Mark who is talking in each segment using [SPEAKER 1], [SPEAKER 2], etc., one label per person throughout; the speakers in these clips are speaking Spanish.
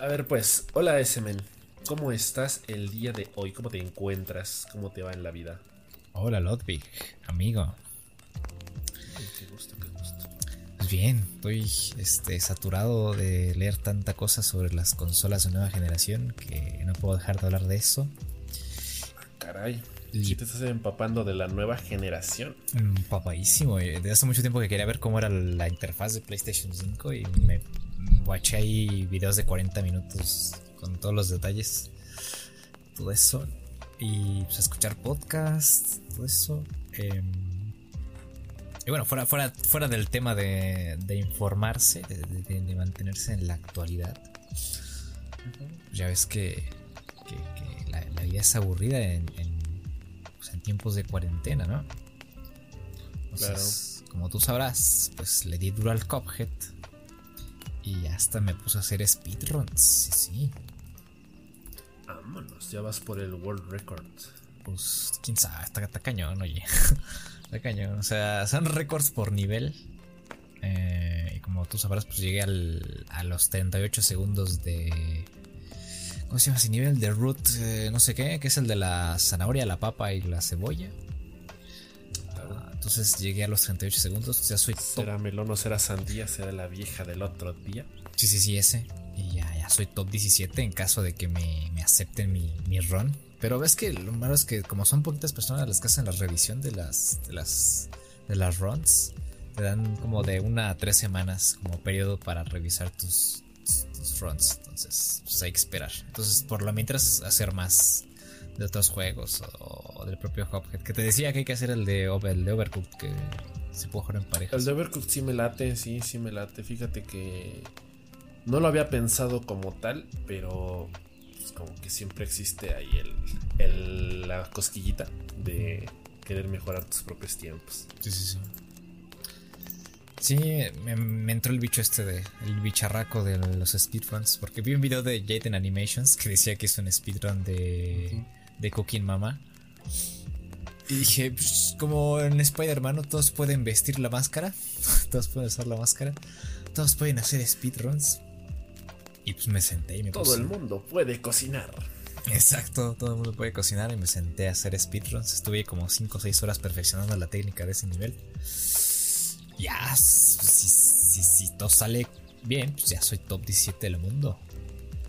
[SPEAKER 1] A ver, pues, hola S-Men. ¿Cómo estás el día de hoy? ¿Cómo te encuentras? ¿Cómo te va en la vida?
[SPEAKER 2] Hola, Ludwig, amigo.
[SPEAKER 1] qué gusto, qué gusto.
[SPEAKER 2] Pues bien, estoy este, saturado de leer tanta cosa sobre las consolas de nueva generación que no puedo dejar de hablar de eso.
[SPEAKER 1] Ah, caray. Y te estás empapando de la nueva generación.
[SPEAKER 2] Empapadísimo. Desde hace mucho tiempo que quería ver cómo era la interfaz de PlayStation 5 y me watché ahí videos de 40 minutos con todos los detalles. Todo eso. Y pues escuchar podcasts, todo eso. Em, y bueno, fuera, fuera, fuera del tema de, informarse, de, mantenerse en la actualidad. Ya ves que, la, vida es aburrida en, pues, en, tiempos de cuarentena, ¿no? Entonces, como tú sabrás, pues le di duro al Cuphead y hasta me puse a hacer speedruns, sí, sí.
[SPEAKER 1] Vámonos, ya vas por el World Record.
[SPEAKER 2] Pues quién sabe, está, cañón, oye. está cañón. O sea, son récords por nivel. Eh, y como tú sabrás, pues llegué al, a los 38 segundos de. ¿Cómo se llama ese nivel? De root, eh, no sé qué, que es el de la zanahoria, la papa y la cebolla. Entonces llegué a los 38 segundos. Ya soy top.
[SPEAKER 1] ¿Será melón o será sandía? ¿Será la vieja del otro día?
[SPEAKER 2] Sí, sí, sí, ese. Y ya, ya soy top 17 en caso de que me, acepten mi, mi run. Pero ves que lo malo es que como son poquitas personas las que hacen la revisión de las, de las, de las runs, te dan como de una a tres semanas como periodo para revisar tus, tus, runs. Entonces, pues hay que esperar. Entonces, por lo mientras hacer más de otros juegos o, del propio Hophead. Que te decía que hay que hacer el de, el de Overcooked, que se puede jugar en pareja.
[SPEAKER 1] El de Overcooked sí me late, sí, sí me late. Fíjate que no lo había pensado como tal, pero pues, como que siempre existe ahí el, la cosquillita de querer mejorar tus propios tiempos.
[SPEAKER 2] Sí, sí, sí. Sí, me, entró el bicho este de el bicharraco de los speedruns. Porque vi un video de Jaden Animations que decía que es un speedrun de de Cooking Mama. Y dije, pues, como en Spider-Man, todos pueden vestir la máscara, todos pueden usar la máscara, todos pueden hacer speedruns. Y pues me senté y me
[SPEAKER 1] Todo el mundo puede cocinar.
[SPEAKER 2] Exacto, todo el mundo puede cocinar y me senté a hacer speedruns. Estuve como 5 o 6 horas perfeccionando la técnica de ese nivel. Ya, si, si, todo sale bien, pues ya soy top 17 del mundo.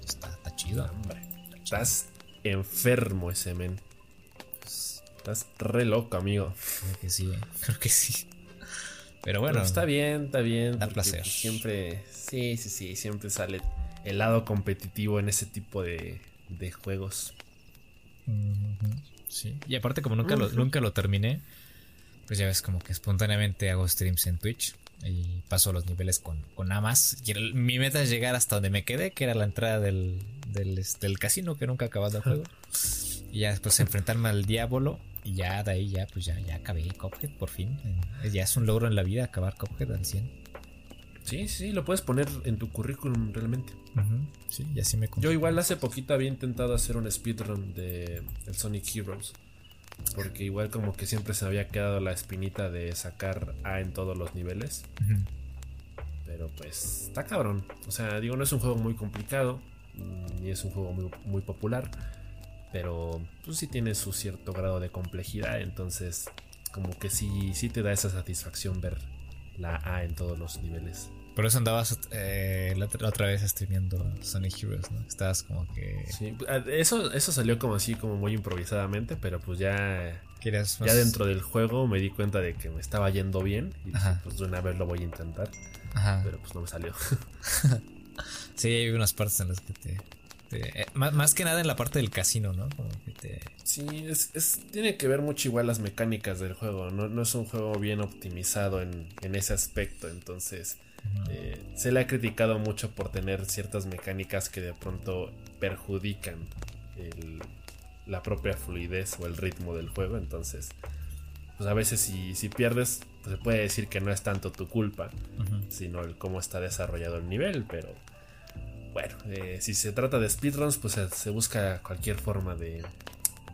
[SPEAKER 2] Está, chido.
[SPEAKER 1] Hombre, estás enfermo ese men. Estás re loco, amigo.
[SPEAKER 2] Creo que sí, creo que sí. Pero bueno.
[SPEAKER 1] está bien, está bien.
[SPEAKER 2] Da placer.
[SPEAKER 1] Siempre, sí, sí, sí, siempre sale el lado competitivo en ese tipo de, de juegos.
[SPEAKER 2] Sí. Y aparte, como nunca, lo, nunca lo terminé, pues ya ves como que espontáneamente hago streams en Twitch y paso los niveles con, con más. mi meta es llegar hasta donde me quedé, que era la entrada del, del, casino que nunca ha acabado el juego. Y ya después enfrentarme al diablo. Y ya de ahí ya, pues ya, ya acabé Cuphead por fin. Eh, ya es un logro en la vida acabar Cuphead al 100.
[SPEAKER 1] Sí, sí, lo puedes poner en tu currículum realmente.
[SPEAKER 2] Sí, y así me
[SPEAKER 1] Yo igual hace poquito había intentado hacer un speedrun de el Sonic Heroes. Porque igual como que siempre se había quedado la espinita de sacar A en todos los niveles. Pero pues está cabrón. O sea, digo, no es un juego muy complicado y es un juego muy, popular, pero pues sí tiene su cierto grado de complejidad, entonces como que sí, sí te da esa satisfacción ver la A en todos los niveles.
[SPEAKER 2] Por eso andabas eh, la, otra vez streameando Sonic Heroes, ¿no? Estabas como que...
[SPEAKER 1] Sí, eso, eso salió como así, como muy improvisadamente, pero pues ya... Ya dentro del juego me di cuenta de que me estaba yendo bien y pues de una vez lo voy a intentar. Pero pues no me salió.
[SPEAKER 2] Sí, hay unas partes en las que te. Eh, más, que nada en la parte del casino, ¿no? Como que te...
[SPEAKER 1] Sí, es, tiene que ver mucho igual las mecánicas del juego. No, es un juego bien optimizado en, ese aspecto. Entonces, eh, se le ha criticado mucho por tener ciertas mecánicas que de pronto perjudican la propia fluidez o el ritmo del juego. Entonces, pues a veces si, si pierdes, pues se puede decir que no es tanto tu culpa, sino el cómo está desarrollado el nivel, pero bueno, eh, si se trata de speedruns, pues se, busca cualquier forma de,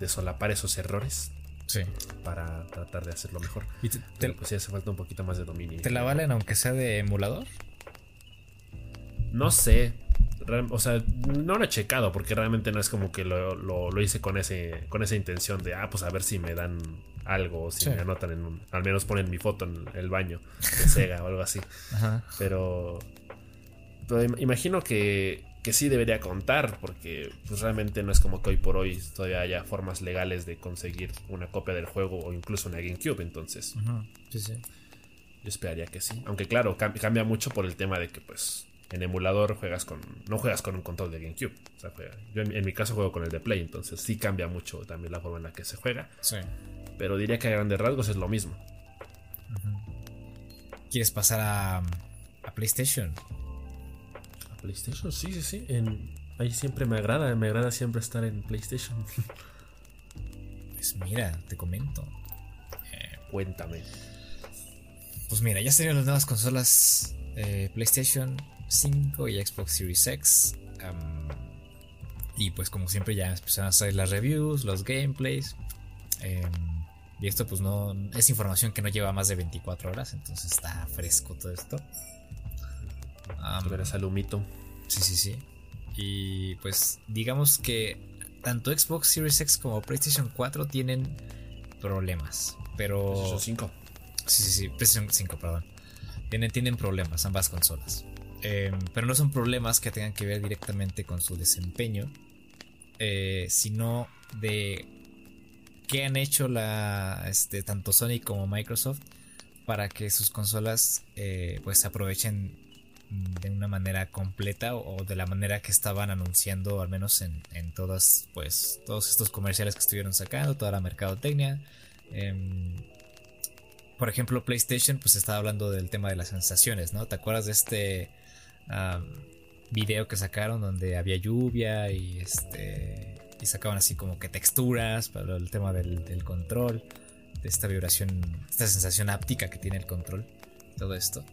[SPEAKER 1] solapar esos errores.
[SPEAKER 2] Sí.
[SPEAKER 1] Para tratar de hacerlo mejor. ¿Y pues sí hace falta un poquito más de dominio.
[SPEAKER 2] ¿Te la valen aunque sea de emulador?
[SPEAKER 1] no sé. O sea, no lo he checado porque realmente no es como que lo, hice con, ese, con esa intención de, ah, pues a ver si me dan algo o si me anotan en un, al menos ponen mi foto en el baño de Sega o algo así. Pero, pero imagino que, que sí debería contar porque pues realmente no es como que hoy por hoy todavía haya formas legales de conseguir una copia del juego o incluso una GameCube, entonces. Sí, sí. Yo esperaría que sí. Aunque claro, cambia mucho por el tema de que pues en emulador juegas con. No juegas con un control de GameCube. yo en, mi caso juego con el de Play. Entonces sí cambia mucho también la forma en la que se juega. Sí. Pero diría que a grandes rasgos es lo mismo.
[SPEAKER 2] ¿Quieres pasar a, a PlayStation?
[SPEAKER 1] PlayStation, sí, sí, sí. Ahí siempre me agrada. Me agrada siempre estar en PlayStation.
[SPEAKER 2] pues mira, te comento.
[SPEAKER 1] Eh, Cuéntame.
[SPEAKER 2] Pues mira, ya salieron las nuevas consolas eh, PlayStation 5 y Xbox Series X. y pues como siempre ya empezaron a salir las reviews, los gameplays. Em, y esto pues no es información que no lleva más de 24 horas, entonces está fresco todo esto.
[SPEAKER 1] Um, Verás al humito.
[SPEAKER 2] Sí, sí, sí. Y pues digamos que tanto Xbox Series X como PlayStation 4 tienen problemas, pero...
[SPEAKER 1] PlayStation 5.
[SPEAKER 2] Sí, sí, sí, PlayStation 5, perdón. Tienen, tienen problemas ambas consolas. Em, pero no son problemas que tengan que ver directamente con su desempeño, eh, sino de qué han hecho la, este, tanto Sony como Microsoft para que sus consolas eh, pues aprovechen de una manera completa o, de la manera que estaban anunciando al menos en, en todas pues todos estos comerciales que estuvieron sacando toda la mercadotecnia em, por ejemplo, PlayStation, pues estaba hablando del tema de las sensaciones, ¿no? ¿Te acuerdas de este video que sacaron donde había lluvia y este y sacaban así como que texturas para el tema del, control, de esta vibración, esta sensación áptica que tiene el control, todo esto.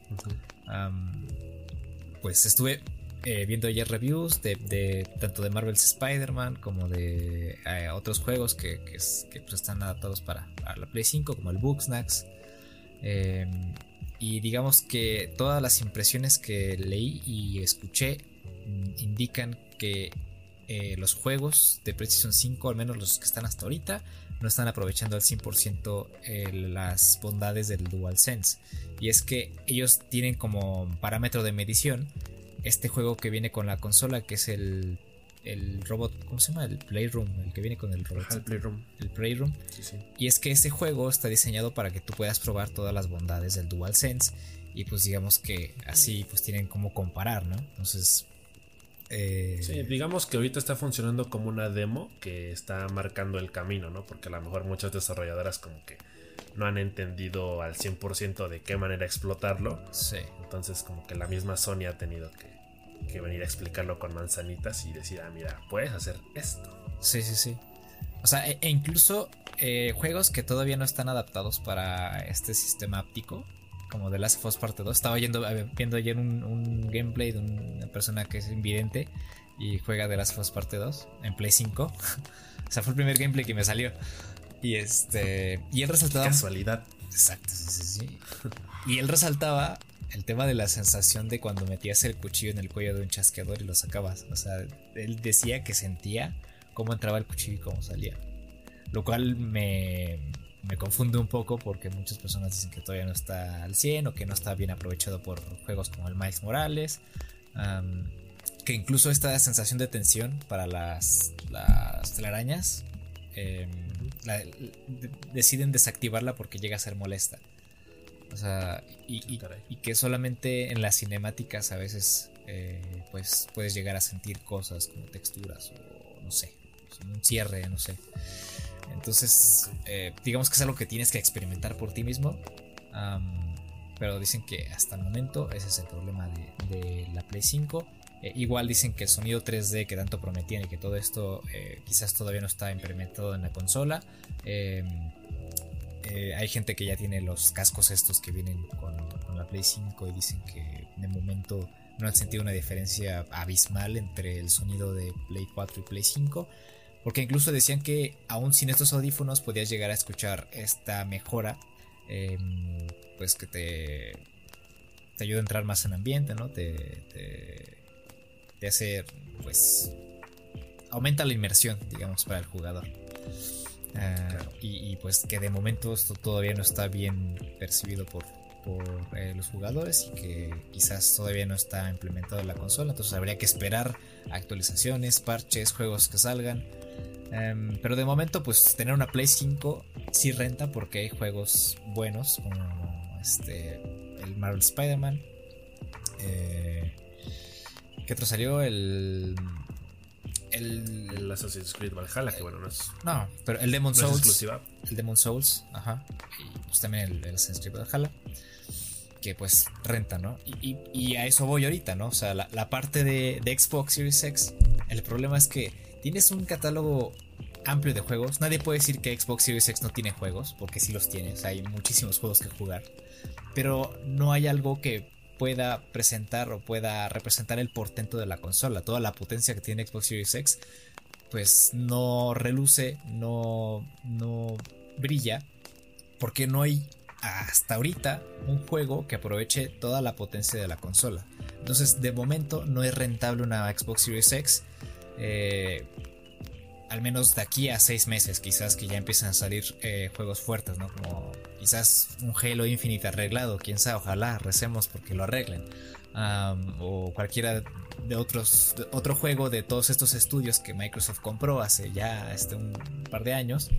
[SPEAKER 2] Pues estuve eh, viendo ayer reviews de, tanto de Marvel's Spider-Man como de eh, otros juegos que, pues, están adaptados para, para, la Play 5, como el Booksnacks. Em, y digamos que todas las impresiones que leí y escuché indican que eh, los juegos de PlayStation 5, al menos los que están hasta ahorita, no están aprovechando al 100% eh, las bondades del DualSense. Y es que ellos tienen como parámetro de medición este juego que viene con la consola, que es el el robot, ¿cómo se llama? El Playroom, el que viene con el robot.
[SPEAKER 1] el Playroom.
[SPEAKER 2] El Playroom. Y es que ese juego está diseñado para que tú puedas probar todas las bondades del DualSense. Y pues digamos que así pues tienen como comparar, ¿no? Entonces...
[SPEAKER 1] Eh... Sí, digamos que ahorita está funcionando como una demo que está marcando el camino, ¿no? Porque a lo mejor muchas desarrolladoras como que no han entendido al 100% de qué manera explotarlo.
[SPEAKER 2] Sí.
[SPEAKER 1] Entonces como que la misma Sony ha tenido que que venir a explicarlo con manzanitas y decir, ah, mira, puedes hacer esto.
[SPEAKER 2] Sí, sí, sí. O sea, e, e incluso eh, juegos que todavía no están adaptados para este sistema áptico, como The Last of Us Parte 2. Estaba yendo, viendo ayer un, gameplay de una persona que es invidente y juega The Last of Us Parte 2 en Play 5. o sea, fue el primer gameplay que me salió. Y este. Y él resaltaba.
[SPEAKER 1] Casualidad.
[SPEAKER 2] Exacto, sí, sí, sí. Y él resaltaba el tema de la sensación de cuando metías el cuchillo en el cuello de un chasqueador y lo sacabas. O sea, él decía que sentía cómo entraba el cuchillo y cómo salía. Lo cual me, me confunde un poco porque muchas personas dicen que todavía no está al 100 o que no está bien aprovechado por juegos como el Miles Morales. que incluso esta sensación de tensión para las, las telarañas em, deciden desactivarla porque llega a ser molesta. O sea, y, que solamente en las cinemáticas a veces eh, pues puedes llegar a sentir cosas como texturas o no sé, un cierre, no sé. Entonces, eh, digamos que es algo que tienes que experimentar por ti mismo. pero dicen que hasta el momento ese es el problema de, la Play 5. Eh, igual dicen que el sonido 3D que tanto prometían y que todo esto quizás todavía no está implementado en la consola. Em, eh, hay gente que ya tiene los cascos estos que vienen con, la Play 5 y dicen que de momento no han sentido una diferencia abismal entre el sonido de Play 4 y Play 5. Porque incluso decían que aún sin estos audífonos podías llegar a escuchar esta mejora. Em, pues que te, te ayuda a entrar más en ambiente, ¿no? Te, te hace, pues, aumenta la inmersión, digamos, para el jugador. Ah, y, pues que de momento esto todavía no está bien percibido por, eh, los jugadores y que quizás todavía no está implementado en la consola. Entonces habría que esperar actualizaciones, parches, juegos que salgan. Em, pero de momento pues tener una Play 5 sí renta porque hay juegos buenos como este, el Marvel Spider-Man. Eh, ¿Qué otro salió? El
[SPEAKER 1] el, Assassin's Creed Valhalla, que bueno, no es.
[SPEAKER 2] No, pero el Demon Souls. el Demon Souls, ajá. Y pues también el, Assassin's Creed Valhalla. Que pues renta, ¿no? Y, a eso voy ahorita, ¿no? O sea, la, parte de, Xbox Series X. El problema es que tienes un catálogo amplio de juegos. Nadie puede decir que Xbox Series X no tiene juegos, porque sí los tiene. O sea, hay muchísimos juegos que jugar. Pero no hay algo que pueda presentar o pueda representar el portento de la consola. Toda la potencia que tiene Xbox Series X, pues no reluce, no, no brilla, porque no hay hasta ahorita un juego que aproveche toda la potencia de la consola. Entonces, de momento no es rentable una Xbox Series X. Eh, al menos de aquí a seis meses, quizás que ya empiezan a salir eh, juegos fuertes, ¿no? Como quizás un Halo Infinite arreglado, quién sabe, ojalá recemos porque lo arreglen. o cualquiera de otros otro juego de todos estos estudios que Microsoft compró hace ya este, un par de años.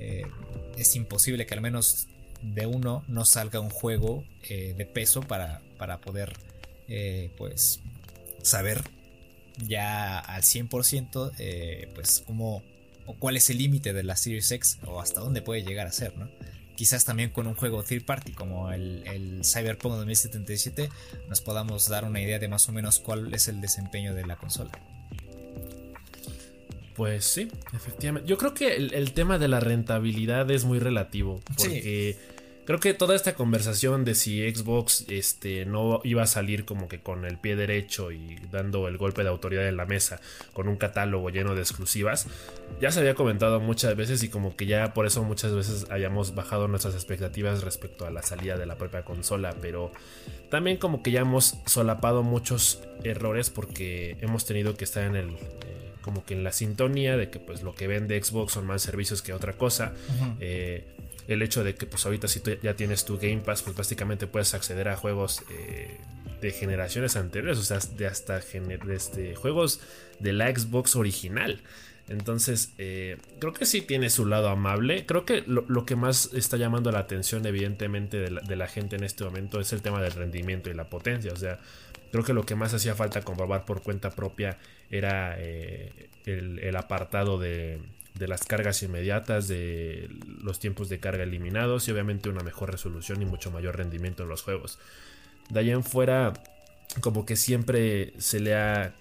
[SPEAKER 2] Eh, es imposible que al menos de uno no salga un juego eh, de peso para, para poder eh, pues saber ya al 100% pues cómo o cuál es el límite de la Series X o hasta dónde puede llegar a ser, ¿no? quizás también con un juego third party como el, el, Cyberpunk 2077 nos podamos dar una idea de más o menos cuál es el desempeño de la consola.
[SPEAKER 1] Pues sí, efectivamente. Yo creo que el, tema de la rentabilidad es muy relativo. Porque creo que toda esta conversación de si Xbox este, no iba a salir como que con el pie derecho y dando el golpe de autoridad en la mesa con un catálogo lleno de exclusivas, ya se había comentado muchas veces y como que ya por eso muchas veces hayamos bajado nuestras expectativas respecto a la salida de la propia consola, pero también como que ya hemos solapado muchos errores porque hemos tenido que estar en el... Eh, como que en la sintonía de que pues lo que vende Xbox son más servicios que otra cosa el hecho de que pues ahorita si tú ya tienes tu Game Pass, pues básicamente puedes acceder a juegos eh, de generaciones anteriores, o sea, de hasta de este, juegos de la Xbox original. Entonces, eh, creo que sí tiene su lado amable. Creo que lo, que más está llamando la atención, evidentemente, de la, gente en este momento es el tema del rendimiento y la potencia. O sea, creo que lo que más hacía falta comprobar por cuenta propia era eh, el, apartado de, de las cargas inmediatas, de los tiempos de carga eliminados y obviamente una mejor resolución y mucho mayor rendimiento en los juegos. De ahí en fuera, como que siempre se le ha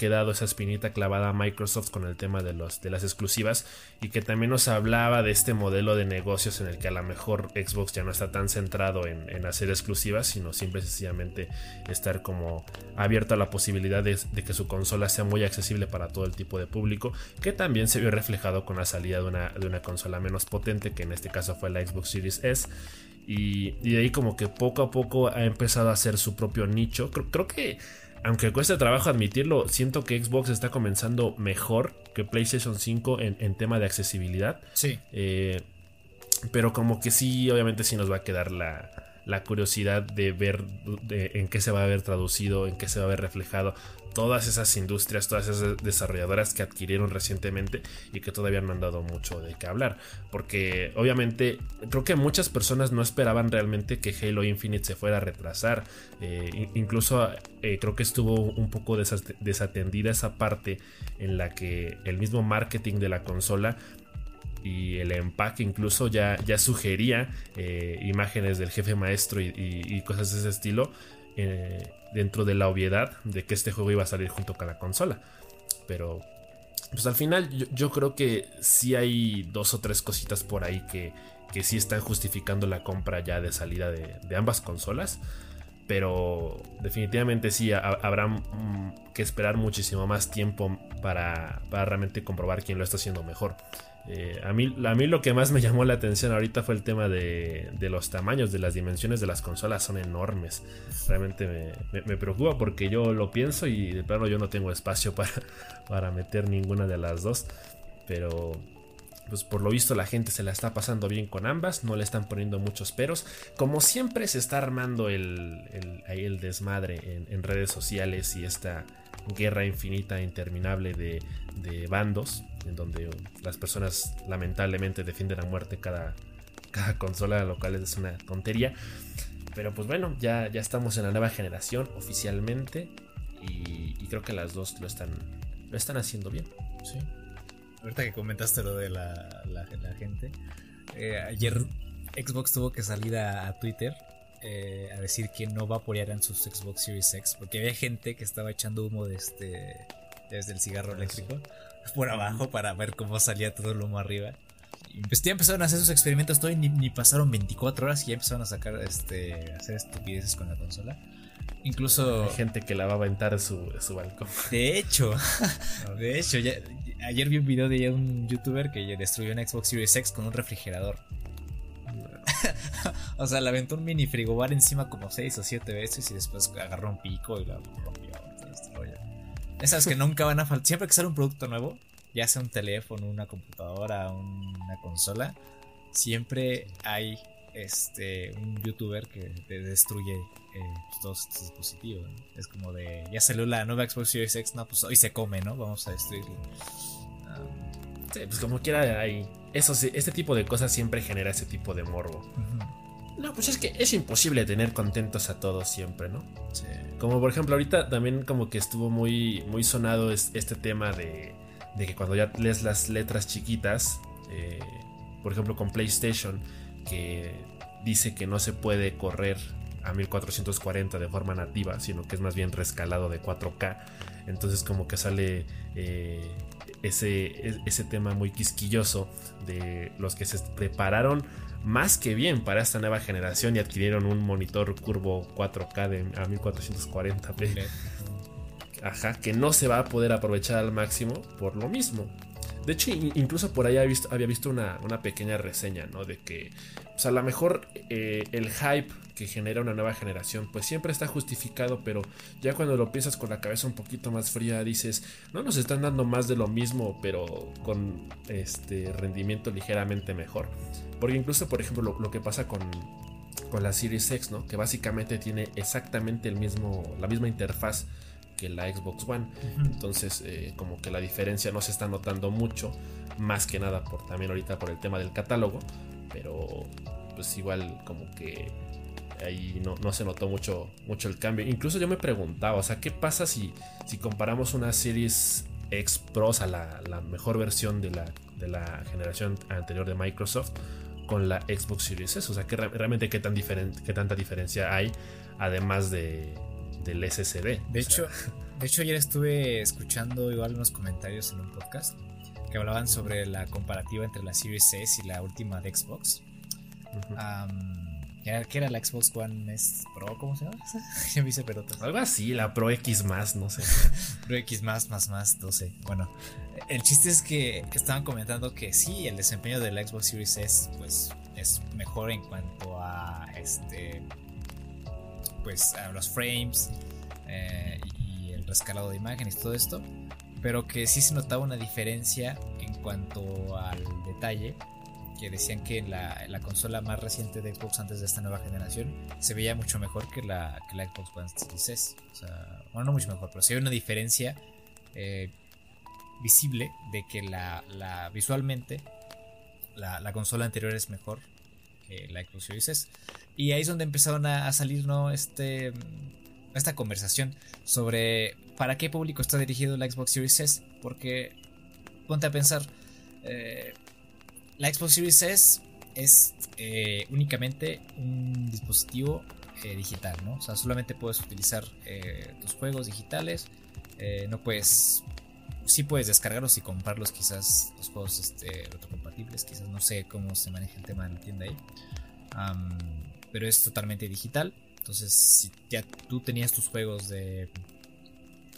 [SPEAKER 1] quedado esa espinita clavada a Microsoft con el tema de, los, de las exclusivas y que también nos hablaba de este modelo de negocios en el que a lo mejor Xbox ya no está tan centrado en, hacer exclusivas, sino simple y sencillamente estar como abierto a la posibilidad de, que su consola sea muy accesible para todo el tipo de público, que también se vio reflejado con la salida de una, de una consola menos potente, que en este caso fue la Xbox Series S. Y, de ahí como que poco a poco ha empezado a hacer su propio nicho. creo que aunque cueste trabajo admitirlo, siento que Xbox está comenzando mejor que PlayStation 5 en, tema de accesibilidad.
[SPEAKER 2] Sí.
[SPEAKER 1] Eh, pero como que sí, obviamente sí nos va a quedar la, la curiosidad de ver en qué se va a ver traducido, en qué se va a ver reflejado todas esas industrias, todas esas desarrolladoras que adquirieron recientemente y que todavía no han dado mucho de qué hablar. Porque obviamente creo que muchas personas no esperaban realmente que Halo Infinite se fuera a retrasar. Eh, incluso eh, creo que estuvo un poco desatendida esa parte en la que el mismo marketing de la consola y el empaque incluso ya, ya sugería eh, imágenes del jefe maestro y, cosas de ese estilo dentro de la obviedad de que este juego iba a salir junto con la consola. Pero, pues al final yo, creo que sí hay dos o tres cositas por ahí que, que sí están justificando la compra ya de salida de, ambas consolas. pero definitivamente sí, habrá mm, que esperar muchísimo más tiempo para, para realmente comprobar quién lo está haciendo mejor. Eh, a, mí, a mí lo que más me llamó la atención ahorita fue el tema de, los tamaños, de las dimensiones de las consolas, son enormes. Realmente me, preocupa porque yo lo pienso y de plano yo no tengo espacio para, meter ninguna de las dos. Pero pues por lo visto la gente se la está pasando bien con ambas, no le están poniendo muchos peros. Como siempre se está armando el, ahí el desmadre en, redes sociales y esta guerra infinita e interminable de, de bandos en donde las personas lamentablemente defienden a muerte cada, cada consola, lo cual es una tontería. Pero pues bueno, ya, ya estamos en la nueva generación oficialmente y, creo que las dos lo están, lo están haciendo bien.
[SPEAKER 2] Ahorita que comentaste lo de la, la, gente, eh, ayer Xbox tuvo que salir a, Twitter eh, a decir que no va a apoyar en sus Xbox Series X porque había gente que estaba echando humo de este, desde el cigarro eléctrico por abajo para ver cómo salía todo el humo arriba. Y pues ya empezaron a hacer sus experimentos todo y ni, pasaron 24 horas y ya empezaron a sacar, este, hacer estupideces con la consola. Incluso...
[SPEAKER 1] Hay gente que la va a aventar su, su balcón.
[SPEAKER 2] De hecho, de hecho, ayer vi un video de un youtuber que destruyó una Xbox Series X con un refrigerador. o sea, le aventó un mini frigobar encima como 6 o 7 veces y después agarró un pico y la rompió. Esas que nunca van a faltar. Siempre que sale un producto nuevo, ya sea un teléfono, una computadora, una consola, siempre hay este un youtuber que destruye eh, todos estos dispositivos. Es como de, ya salió la nueva Xbox Series X, no, pues hoy se come, ¿no? Vamos a destruirlo.
[SPEAKER 1] Sí, pues como quiera hay... Eso, este tipo de cosas siempre genera ese tipo de morbo. No, pues es que es imposible tener contentos a todos siempre, ¿no? Sí. Como por ejemplo ahorita también como que estuvo muy, muy sonado este tema de, de que cuando ya lees las letras chiquitas, eh, por ejemplo con PlayStation, que dice que no se puede correr a 1440 de forma nativa, sino que es más bien rescalado de 4K. Entonces como que sale eh, ese, ese tema muy quisquilloso de los que se prepararon más que bien para esta nueva generación y adquirieron un monitor curvo 4K de a 1440p. Ajá, que no se va a poder aprovechar al máximo por lo mismo. De hecho, incluso por ahí había visto, visto una, pequeña reseña, ¿no? De que, pues a lo mejor eh, el hype que genera una nueva generación, pues siempre está justificado, pero ya cuando lo piensas con la cabeza un poquito más fría, dices, no nos están dando más de lo mismo, pero con este rendimiento ligeramente mejor. Porque incluso, por ejemplo, lo, que pasa con, con la Series X, ¿no? Que básicamente tiene exactamente el mismo, la misma interfaz que la Xbox One. Entonces, eh, como que la diferencia no se está notando mucho, más que nada por también ahorita por el tema del catálogo, pero pues igual como que ahí no, no, se notó mucho, mucho el cambio. Incluso yo me preguntaba, o sea, ¿qué pasa si, si comparamos una Series X Pro, a la, la, mejor versión de la, de la generación anterior de Microsoft, con la Xbox Series S? O sea, ¿qué, realmente qué, tan diferente, qué tanta diferencia hay, además de, del SSD.
[SPEAKER 2] De hecho, de hecho ayer estuve escuchando igual unos comentarios en un podcast que hablaban sobre la comparativa entre la Series S y la última de Xbox. ¿Qué era la Xbox One S Pro? ¿Cómo se llama?
[SPEAKER 1] ya me hice pelotas. Algo así, la Pro X más, no sé.
[SPEAKER 2] Pro X más, más, más, no sé. Bueno, el chiste es que estaban comentando que sí, el desempeño de la Xbox Series S pues es mejor en cuanto a este pues los frames eh, y el rescalado de imágenes todo esto, pero que sí se notaba una diferencia en cuanto al detalle, que decían que la, la consola más reciente de Xbox antes de esta nueva generación se veía mucho mejor que la, que la Xbox One Series O sea, bueno, no mucho mejor, pero sí hay una diferencia eh, visible de que la, la visualmente la, consola anterior es mejor que la Xbox Series S. Y ahí es donde empezaron a, salir, ¿no? Este, esta conversación sobre para qué público está dirigido la Xbox Series S. Porque ponte a pensar, eh, la Xbox Series S es eh, únicamente un dispositivo eh, digital, ¿no? O sea, solamente puedes utilizar tus juegos digitales, no puedes sí puedes descargarlos y comprarlos quizás los juegos este, retrocompatibles, quizás no sé cómo se maneja el tema de la tienda ahí pero es totalmente digital. Entonces, si ya tú tenías tus juegos de,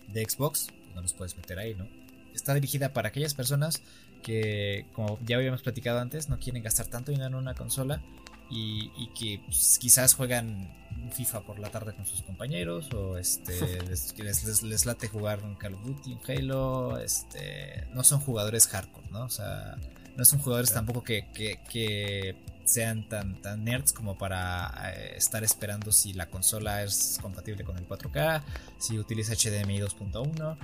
[SPEAKER 2] de Xbox, no los puedes meter ahí, ¿no? Está dirigida para aquellas personas que, como ya habíamos platicado antes, no quieren gastar tanto dinero en una consola y, que pues, quizás juegan FIFA por la tarde con sus compañeros o este les, les, late jugar un Call of Duty, un Halo, este no son jugadores hardcore, ¿no? O sea, no son jugadores tampoco que, que, sean tan, tan nerds como para eh, estar esperando si la consola es compatible con el 4K, si utiliza HDMI 2.1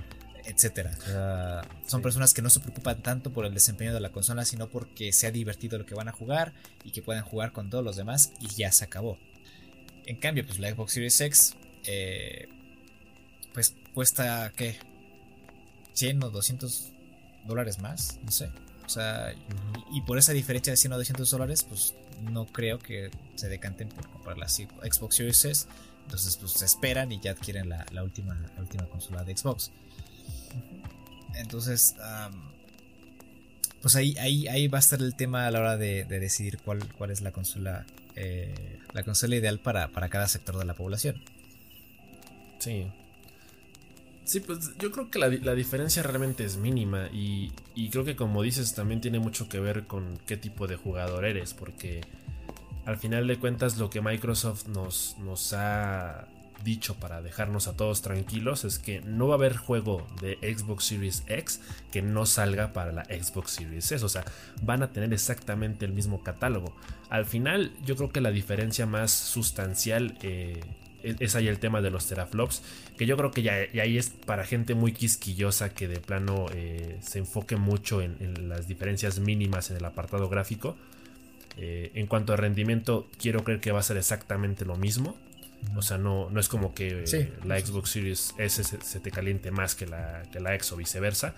[SPEAKER 2] etcétera. son personas que no se preocupan tanto por el desempeño de la consola, sino porque sea divertido lo que van a jugar y que puedan jugar con todos los demás y ya se acabó. En cambio, pues la Xbox Series X, eh, pues cuesta, ¿qué? 100 o 200 dólares más, no sé. O sea, y, por esa diferencia de 100 o 200 dólares, pues no creo que se decanten por comprar la Xbox Series S. Entonces, pues se esperan y ya adquieren la, última, la última consola de Xbox. Entonces, pues ahí, ahí, ahí va a estar el tema a la hora de, decidir cuál, cuál es la consola, eh, la consola ideal para, cada sector de la población.
[SPEAKER 1] Sí. Sí, pues yo creo que la, diferencia realmente es mínima y, y, creo que como dices también tiene mucho que ver con qué tipo de jugador eres, porque al final de cuentas lo que Microsoft nos, nos ha dicho para dejarnos a todos tranquilos es que no va a haber juego de Xbox Series X que no salga para la Xbox Series S. O sea, van a tener exactamente el mismo catálogo. Al final, yo creo que la diferencia más sustancial eh, es ahí el tema de los teraflops. Que yo creo que ya, ahí es para gente muy quisquillosa que de plano eh, se enfoque mucho en, las diferencias mínimas en el apartado gráfico. Eh, en cuanto a rendimiento, quiero creer que va a ser exactamente lo mismo. O sea, no, no es como que la Xbox Series S se, te caliente más que la, que la X o viceversa.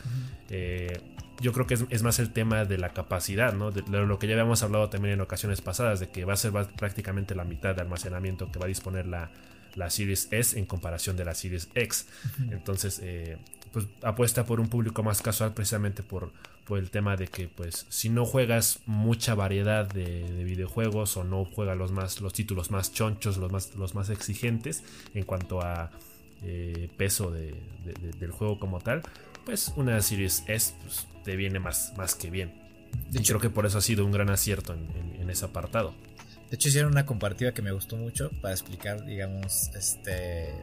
[SPEAKER 1] Eh, yo creo que es, más el tema de la capacidad, ¿no? De, lo que ya habíamos hablado también en ocasiones pasadas, de que va a ser prácticamente la mitad de almacenamiento que va a disponer la, la Series S en comparación de la Series X. Entonces, eh, pues apuesta por un público más casual precisamente por, por el tema de que pues si no juegas mucha variedad de, videojuegos o no juegas los más los títulos más chonchos los más los más exigentes en cuanto a eh, peso del juego como tal pues una Series S pues, te viene más, más que bien. De hecho, creo que por eso ha sido un gran acierto en, ese apartado.
[SPEAKER 2] De hecho hicieron una comparativa que me gustó mucho para explicar digamos este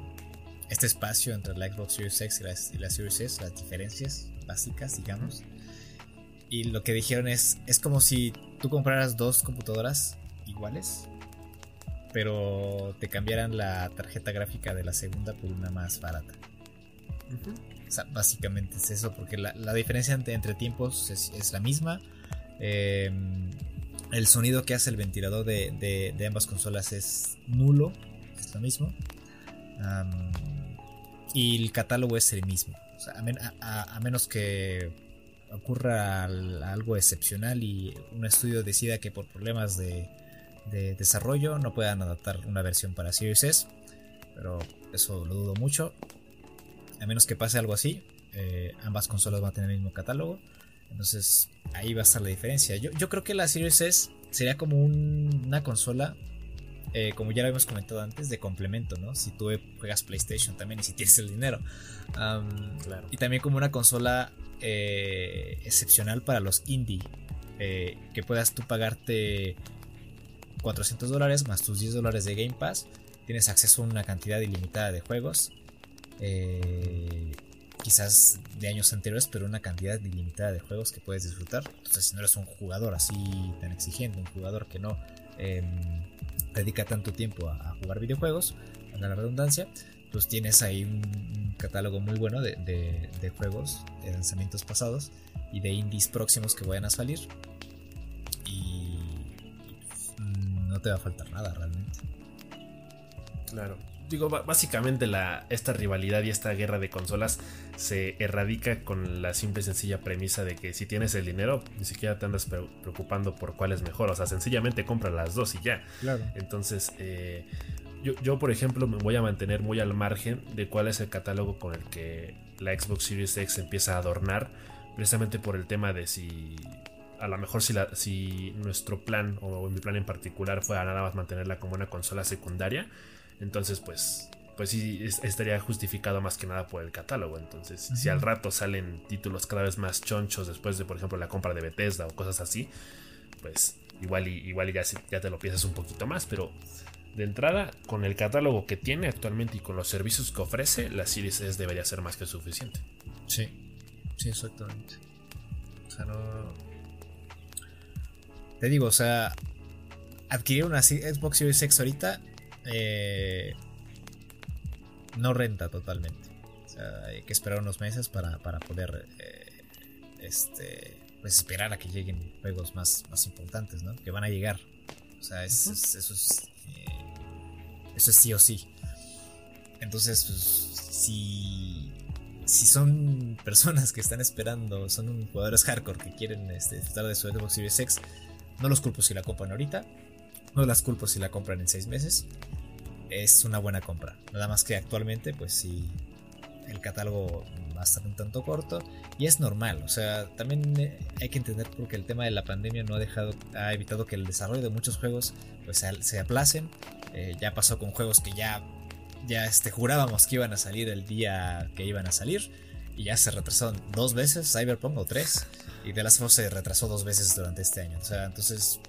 [SPEAKER 2] este espacio entre la Xbox Series X y la, y la Series S las diferencias básicas digamos y lo que dijeron es, es como si tú compraras dos computadoras iguales, pero te cambiaran la tarjeta gráfica de la segunda por una más barata. O sea, básicamente es eso, porque la, diferencia entre, tiempos es, la misma. Em, el sonido que hace el ventilador de, ambas consolas es nulo, es lo mismo. Y el catálogo es el mismo. a menos que ocurra algo excepcional y un estudio decida que por problemas de, desarrollo no puedan adaptar una versión para Series S, pero eso lo dudo mucho. A menos que pase algo así, eh, ambas consolas van a tener el mismo catálogo. Entonces ahí va a estar la diferencia. Yo, yo creo que la Series S sería como una consola, eh, como ya lo habíamos comentado antes, de complemento, ¿no? Si tú juegas PlayStation también y si tienes el dinero. Y también como una consola eh, excepcional para los indie. Eh, que puedas tú pagarte 400 dólares más tus 10 dólares de Game Pass. Tienes acceso a una cantidad ilimitada de juegos. Quizás de años anteriores, pero una cantidad ilimitada de juegos que puedes disfrutar. Entonces, si no eres un jugador así tan exigente, un jugador que no dedica tanto tiempo a, jugar videojuegos, a la redundancia, pues tienes ahí un, catálogo muy bueno de, juegos, de lanzamientos pasados y de indies próximos que vayan a salir. Y, mm, no te va a faltar nada realmente.
[SPEAKER 1] Claro. Digo, básicamente la, esta rivalidad y esta guerra de consolas se erradica con la simple y sencilla premisa de que si tienes el dinero, ni siquiera te andas preocupando por cuál es mejor. O sea, sencillamente compra las dos y ya.
[SPEAKER 2] Claro.
[SPEAKER 1] Entonces, eh, yo, por ejemplo, me voy a mantener muy al margen de cuál es el catálogo con el que la Xbox Series X empieza a adornar, precisamente por el tema de si a lo mejor si, la, si nuestro plan o mi plan en particular fuera nada más mantenerla como una consola secundaria, Entonces, pues, pues sí, estaría justificado más que nada por el catálogo. Entonces, si al rato salen títulos cada vez más chonchos después de, por ejemplo, la compra de Bethesda o cosas así, pues igual y, igual ya, ya te lo piensas un poquito más, pero de entrada, con el catálogo que tiene actualmente y con los servicios que ofrece, la Series S debería ser más que suficiente.
[SPEAKER 2] Sí, sí, exactamente. O sea, no. Te digo, o sea, adquirir una Xbox Series X ahorita eh, no renta totalmente. O sea, hay que esperar unos meses para, poder eh, este, pues esperar a que lleguen juegos más, más importantes, ¿no? Que van a llegar. O sea, eso es, eh, eso es sí o sí. Entonces, pues, si, si son personas que están esperando, son jugadores hardcore que quieren este, disfrutar de su Xbox Series X, no los culpo si la compran ahorita. No las culpo si la compran en seis meses es una buena compra. Nada más que actualmente, pues sí, el catálogo va a estar un tanto corto y es normal. O sea, también eh, hay que entender porque el tema de la pandemia no ha dejado, ha evitado que el desarrollo de muchos juegos pues se aplacen. Eh, ya pasó con juegos que ya, ya este, jurábamos que iban a salir el día que iban a salir y ya se retrasaron dos veces, Cyberpunk o tres, y The Last of Us se retrasó dos veces durante este año. O sea, entonces,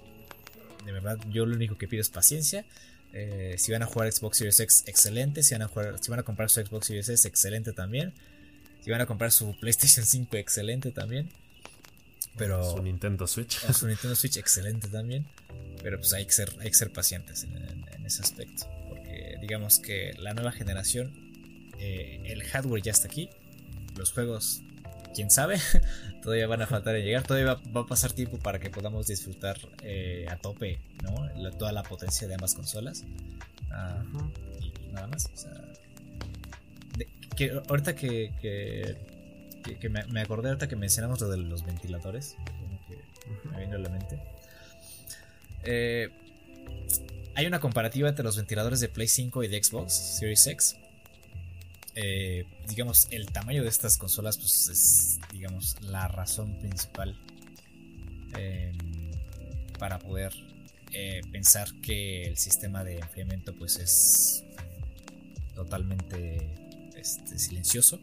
[SPEAKER 2] de verdad, yo lo único que pido es paciencia eh, si van a jugar Xbox Series X, excelente. Si van, a jugar, si van a comprar su Xbox Series S, excelente también. Si van a comprar su PlayStation 5, excelente también. Pero,
[SPEAKER 1] su Nintendo Switch.
[SPEAKER 2] su Nintendo Switch, excelente también. Pero pues hay que ser, hay que ser pacientes en, ese aspecto. Porque digamos que la nueva generación, eh, el hardware ya está aquí. Los juegos, quién sabe. todavía van a faltar en llegar, todavía va, a pasar tiempo para que podamos disfrutar eh, a tope ¿no? toda la potencia de ambas consolas. Ah, y nada más. O sea, que, ahorita que, que, me, acordé, ahorita que mencionamos lo de los ventiladores, que me vino a la mente. Eh, hay una comparativa entre los ventiladores de Play 5 y de Xbox Series X. Eh, digamos, el tamaño de estas consolas pues, es, digamos, la razón principal em, para poder eh, pensar que el sistema de enfriamiento pues es totalmente este, silencioso.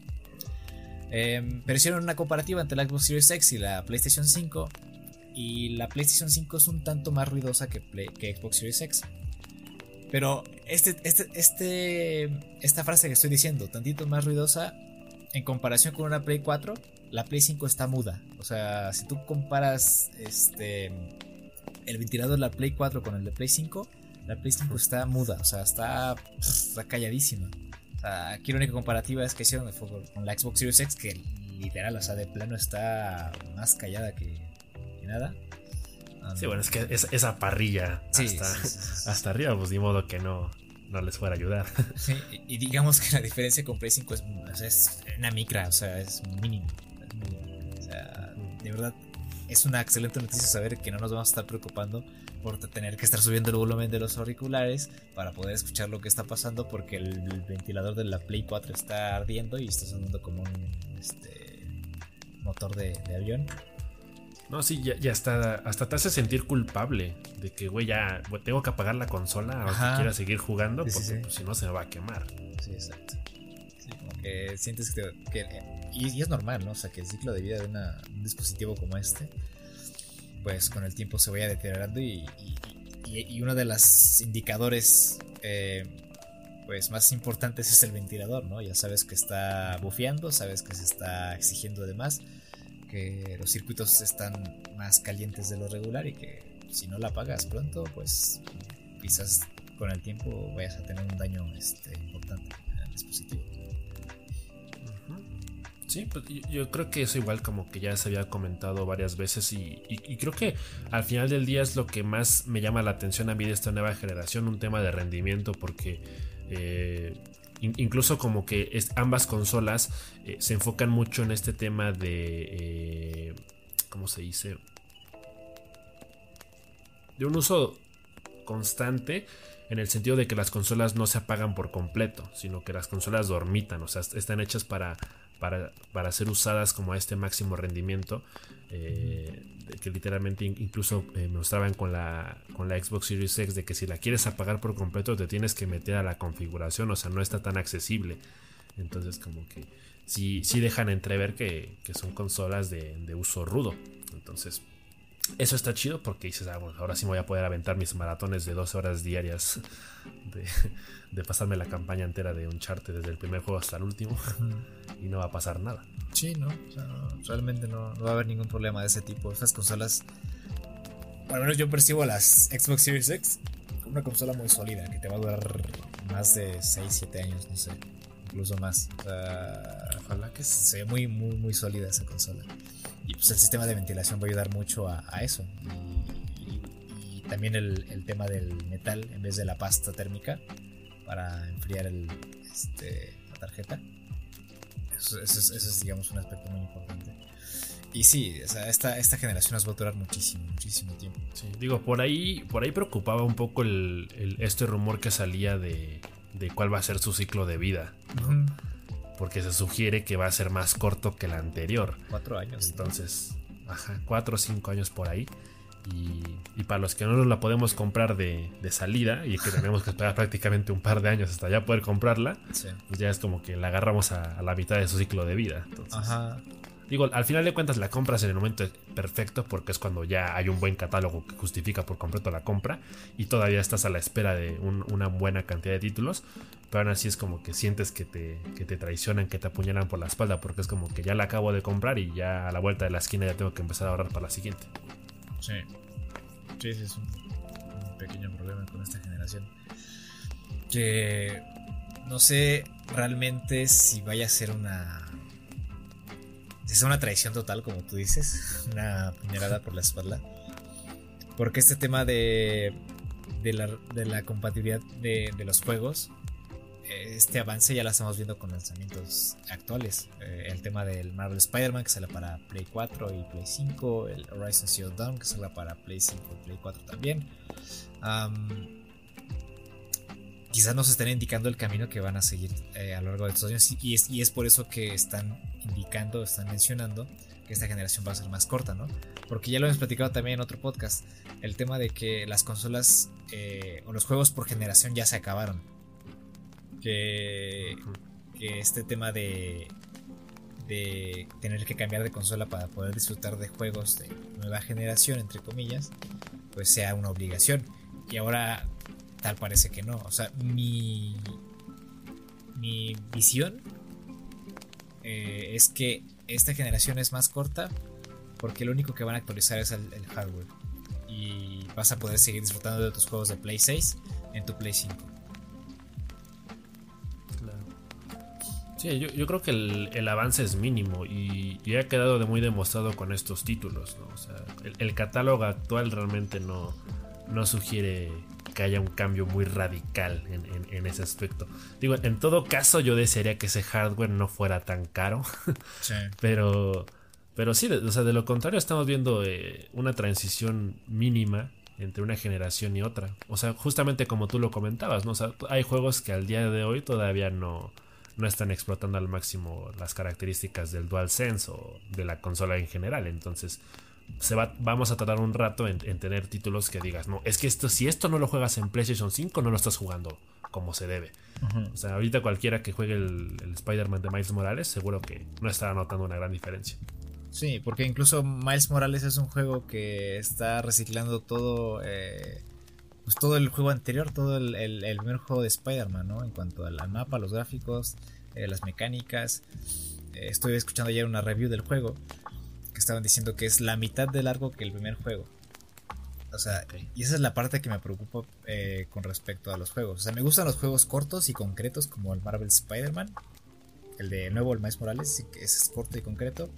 [SPEAKER 2] Em, pero hicieron una comparativa entre la Xbox Series X y la PlayStation 5 y la PlayStation 5 es un tanto más ruidosa que, que Xbox Series X. Pero este, este, este, esta frase que estoy diciendo, tantito más ruidosa, en comparación con una Play 4, la Play 5 está muda. O sea, si tú comparas este, el ventilador de la Play 4 con el de Play 5, la Play 5 está muda, o sea, está, está calladísima. aquí la única comparativa es que hicieron con la Xbox Series X, que literal, o sea, de plano está más callada que nada.
[SPEAKER 1] Sí, bueno, es que esa parrilla hasta, arriba, pues ni modo que no, no les fuera a ayudar.
[SPEAKER 2] Sí, y digamos que la diferencia con Play 5 es, una micra, o sea, es mínimo. O sea, de verdad, es una excelente noticia saber que no nos vamos a estar preocupando por tener que estar subiendo el volumen de los auriculares para poder escuchar lo que está pasando porque el, ventilador de la Play 4 está ardiendo y está sonando como un este, motor de avión.
[SPEAKER 1] No, sí, ya, ya hasta, hasta te hace sentir culpable de que, güey, ya tengo que apagar la consola aunque quiera seguir jugando porque pues, si no se me va a quemar.
[SPEAKER 2] Sí, exacto. Sí, como que sientes que, y, es normal, ¿no? O sea, que el ciclo de vida de un dispositivo como este, pues con el tiempo se vaya deteriorando y, y uno de los indicadores eh, pues más importantes es el ventilador, ¿no? Ya sabes que está bufeando, sabes que se está exigiendo de más que los circuitos están más calientes de lo regular y que si no la apagas pronto, pues quizás con el tiempo vayas a tener un daño este, importante el dispositivo.
[SPEAKER 1] Sí, pues yo creo que eso igual como que ya se había comentado varias veces y, creo que al final del día es lo que más me llama la atención a mí de esta nueva generación, un tema de rendimiento porque eh, incluso como que ambas consolas eh, se enfocan mucho en este tema de... Eh, ¿Cómo se dice? De un uso constante en el sentido de que las consolas no se apagan por completo, sino que las consolas dormitan, o sea, están hechas para, para, ser usadas como a este máximo rendimiento. Eh, que literalmente incluso eh, mostraban con la, con la Xbox Series X de que si la quieres apagar por completo te tienes que meter a la configuración, o sea, no está tan accesible. Entonces como que sí, sí dejan entrever que, que son consolas de, de uso rudo. Entonces eso está chido porque dices, ah, bueno, ahora sí me voy a poder aventar mis maratones de 12 horas diarias de, pasarme la campaña entera de un charte desde el primer juego hasta el último y no va a pasar nada.
[SPEAKER 2] Sí, no, realmente no, va a haber ningún problema de ese tipo. Estas consolas, al menos yo percibo las Xbox Series X como una consola muy sólida que te va a durar más de 6, 7 años, no sé, incluso más. Ojalá que sea muy, muy, muy sólida esa consola. Y pues el sistema de ventilación va a ayudar mucho a, eso. Y, también el, tema del metal en vez de la pasta térmica para enfriar el, este, la tarjeta. Eso, es, digamos, un aspecto muy importante. Y sí, esta, esta generación nos va a durar muchísimo, muchísimo tiempo.
[SPEAKER 1] digo, por ahí, por ahí preocupaba un poco el, este rumor que salía de, de, cuál va a ser su ciclo de vida porque se sugiere que va a ser más corto que el anterior.
[SPEAKER 2] Cuatro años.
[SPEAKER 1] Entonces, ajá, cuatro o cinco años por ahí. Y, para los que no nos la podemos comprar de, salida y que tenemos que esperar prácticamente un par de años hasta ya poder comprarla, pues ya es como que la agarramos a, la mitad de su ciclo de vida. Ajá. Digo, al final de cuentas la compras en el momento perfecto porque es cuando ya hay un buen catálogo que justifica por completo la compra y todavía estás a la espera de una buena cantidad de títulos, pero aún así es como que sientes que te, que te traicionan, que te apuñalan por la espalda porque es como que ya la acabo de comprar y ya a la vuelta de la esquina ya tengo que empezar a ahorrar para la siguiente.
[SPEAKER 2] Sí, sí, es un, pequeño problema con esta generación. Que no sé realmente si vaya a ser una es una traición total, como tú dices, una puñalada por la espalda. Porque este tema de, de, la, compatibilidad de, los juegos, este avance ya lo estamos viendo con lanzamientos actuales. Eh, el tema del Marvel Spider-Man que sale para Play 4 y Play 5, el Horizon Zero Dawn que sale para Play 5 y Play 4 también. quizás nos estén indicando el camino que van a seguir eh, a lo largo de estos años y es, por eso que están indicando, están mencionando que esta generación va a ser más corta, ¿no? Porque ya lo hemos platicado también en otro podcast, el tema de que las consolas eh, o los juegos por generación ya se acabaron. Que, que este tema de, de tener que cambiar de consola para poder disfrutar de juegos de nueva generación, entre comillas, pues sea una obligación. Y ahora tal parece que no. O sea, mi, mi visión eh, es que esta generación es más corta porque lo único que van a actualizar es el, hardware. Y vas a poder seguir disfrutando de tus juegos de Play 6 en tu Play 5.
[SPEAKER 1] Sí, yo, creo que el, avance es mínimo y, ha quedado de muy demostrado con estos títulos. el, catálogo actual realmente no, no sugiere que haya un cambio muy radical en, ese aspecto. Digo, en todo caso yo desearía que ese hardware no fuera tan caro. Sí. pero, pero sí, o sea, de lo contrario estamos viendo eh, una transición mínima entre una generación y otra. O sea, justamente como tú lo comentabas, ¿no? O sea, hay juegos que al día de hoy todavía no, no están explotando al máximo las características del DualSense o de la consola en general. Entonces, se va, vamos a tardar un rato en, tener títulos que digas, no, es que esto, si esto no lo juegas en PlayStation 5, no lo estás jugando como se debe. O sea, ahorita cualquiera que juegue el, Spider-Man de Miles Morales, seguro que no estará notando una gran diferencia.
[SPEAKER 2] Sí, porque incluso Miles Morales es un juego que está reciclando todo, eh, pues todo el juego anterior, todo el, el, primer juego de Spider-Man, ¿no? En cuanto al mapa, los gráficos, eh, las mecánicas. Eh, estoy escuchando ayer una review del juego que estaban diciendo que es la mitad de largo que el primer juego. O sea, y esa es la parte que me preocupa eh, con respecto a los juegos. O sea, me gustan los juegos cortos y concretos como el Marvel Spider-Man. El de nuevo, el Miles Morales, que es corto y concreto.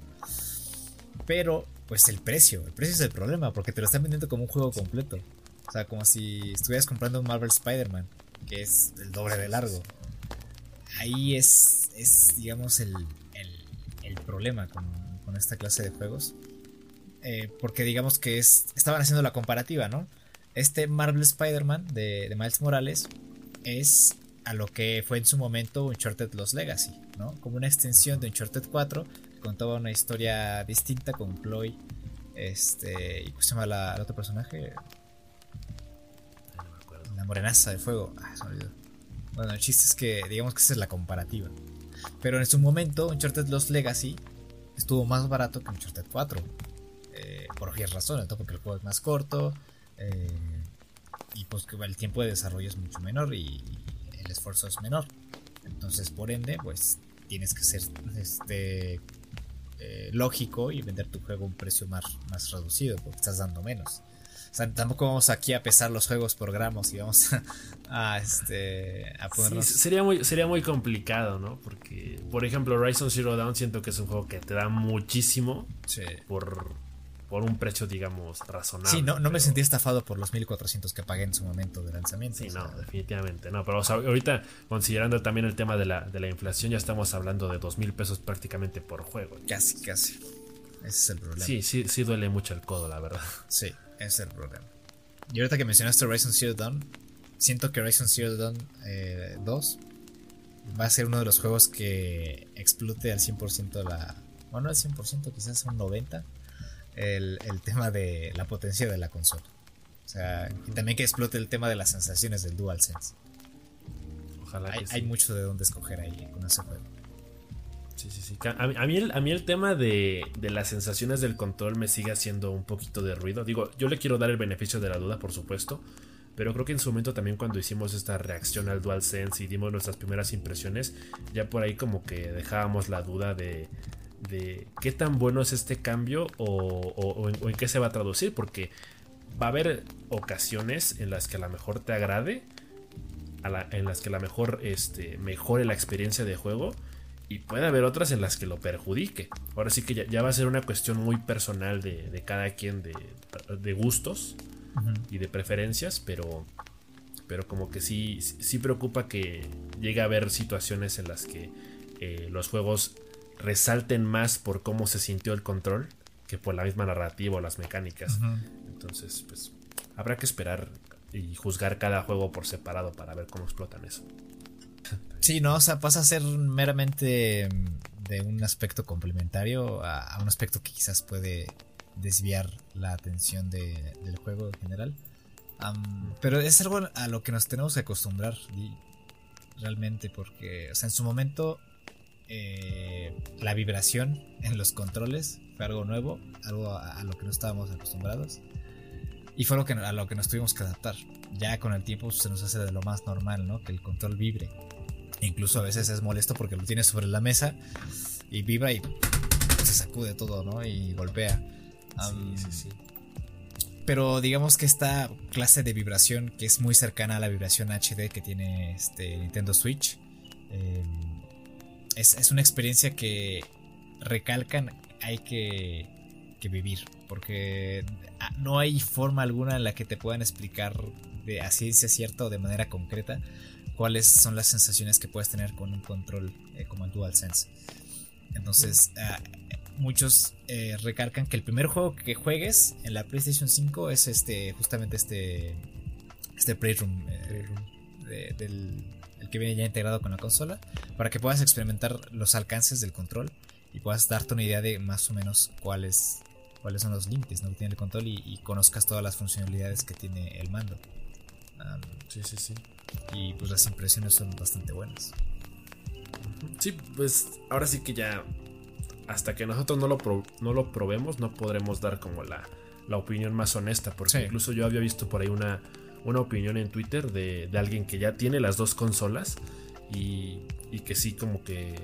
[SPEAKER 2] Pero, pues el precio. El precio es el problema, porque te lo están vendiendo como un juego completo. O sea, como si estuvieras comprando un Marvel Spider-Man, que es el doble de largo. Ahí es, es digamos, el, el, el problema con, esta clase de juegos. Eh, porque digamos que es, estaban haciendo la comparativa, ¿no? este Marvel Spider-Man de, Miles Morales es a lo que fue en su momento Uncharted Lost Legacy, ¿no? Como una extensión de Uncharted 4, contaba una historia distinta con Chloe, este, y pues se llama la, el otro personaje, morenaza de fuego, ah, se me. Bueno, el chiste es que digamos que esa es la comparativa. Pero en su momento Uncharted Lost Legacy estuvo más barato que Uncharted 4. Eh, por obvias razones, porque el juego es más corto, eh, y pues que el tiempo de desarrollo es mucho menor y, el esfuerzo es menor. Entonces, por ende, pues tienes que ser este, eh, lógico y vender tu juego a un precio más, más reducido porque estás dando menos. O sea, tampoco vamos aquí a pesar los juegos por gramos y vamos a, este, a
[SPEAKER 1] ponernos... sería, muy, sería muy complicado, ¿no? Porque, por ejemplo, Horizon Zero Dawn siento que es un juego que te da muchísimo por por un precio, digamos, razonable.
[SPEAKER 2] Sí, no, no me sentí estafado por los 1400 que pagué en su momento de lanzamiento.
[SPEAKER 1] Sí, no, definitivamente. No, pero ahorita, considerando también el tema de la, de la inflación, ya estamos hablando de 2000 pesos prácticamente por juego.
[SPEAKER 2] Casi, casi. Ese es el problema.
[SPEAKER 1] Sí, sí, sí duele mucho el codo, la verdad.
[SPEAKER 2] Sí, es el problema. Y ahorita que mencionaste Horizon Zero Dawn, siento que Horizon Zero Dawn 2 eh, va a ser uno de los juegos que explote al 100% la... Bueno, al 100%, quizás un 90% el, tema de la potencia de la consola. O sea, y también que explote el tema de las sensaciones del DualSense. Ojalá. Hay, hay mucho de dónde escoger ahí con ese juego.
[SPEAKER 1] Sí, sí, sí. A, mí, el, a mí el tema de, las sensaciones del control me sigue haciendo un poquito de ruido. Digo, yo le quiero dar el beneficio de la duda, por supuesto. Pero creo que en su momento también cuando hicimos esta reacción al DualSense y dimos nuestras primeras impresiones, ya por ahí como que dejábamos la duda de, de qué tan bueno es este cambio o, en, qué se va a traducir, porque va a haber ocasiones en las que a lo mejor te agrade, en las que a lo mejor este, mejore la experiencia de juego y puede haber otras en las que lo perjudique. Ahora sí que ya, va a ser una cuestión muy personal de, cada quien, de, gustos y de preferencias, pero, pero como que sí, sí preocupa que llegue a haber situaciones en las que eh, los juegos resalten más por cómo se sintió el control que por la misma narrativa o las mecánicas. Entonces, pues habrá que esperar y juzgar cada juego por separado para ver cómo explotan eso.
[SPEAKER 2] Sí, no, o sea, pasa a ser meramente de un aspecto complementario a, un aspecto que quizás puede desviar la atención del juego en general. pero es algo a lo que nos tenemos que acostumbrar realmente porque, o sea, en su momento eh, la vibración en los controles fue algo nuevo, algo a, lo que no estábamos acostumbrados. Y fue lo que, a lo que nos tuvimos que adaptar. Ya con el tiempo se nos hace de lo más normal, ¿no? Que el control vibre. Incluso a veces es molesto porque lo tienes sobre la mesa y vibra y se sacude todo, ¿no? Y golpea. Pero digamos que esta clase de vibración, que es muy cercana a la vibración HD que tiene este Nintendo Switch, eh, es, una experiencia que recalcan hay que, vivir. Porque no hay forma alguna en la que te puedan explicar de a ciencia cierta o de manera concreta cuáles son las sensaciones que puedes tener con un control eh, como el DualSense. Entonces, ah, muchos eh, recalcan que el primer juego que juegues en la PlayStation 5 es este justamente este este Playroom, eh, del el que viene ya integrado con la consola, para que puedas experimentar los alcances del control y puedas darte una idea de más o menos cuáles, cuáles son los límites ¿no? que tiene el control y, conozcas todas las funcionalidades que tiene el mando.
[SPEAKER 1] sí, sí, sí.
[SPEAKER 2] Y pues las impresiones son bastante buenas.
[SPEAKER 1] Sí, pues ahora sí que ya hasta que nosotros no lo, no lo probemos no podremos dar como la, la opinión más honesta, porque incluso yo había visto por ahí una una opinión en Twitter de, alguien que ya tiene las dos consolas y, que sí como que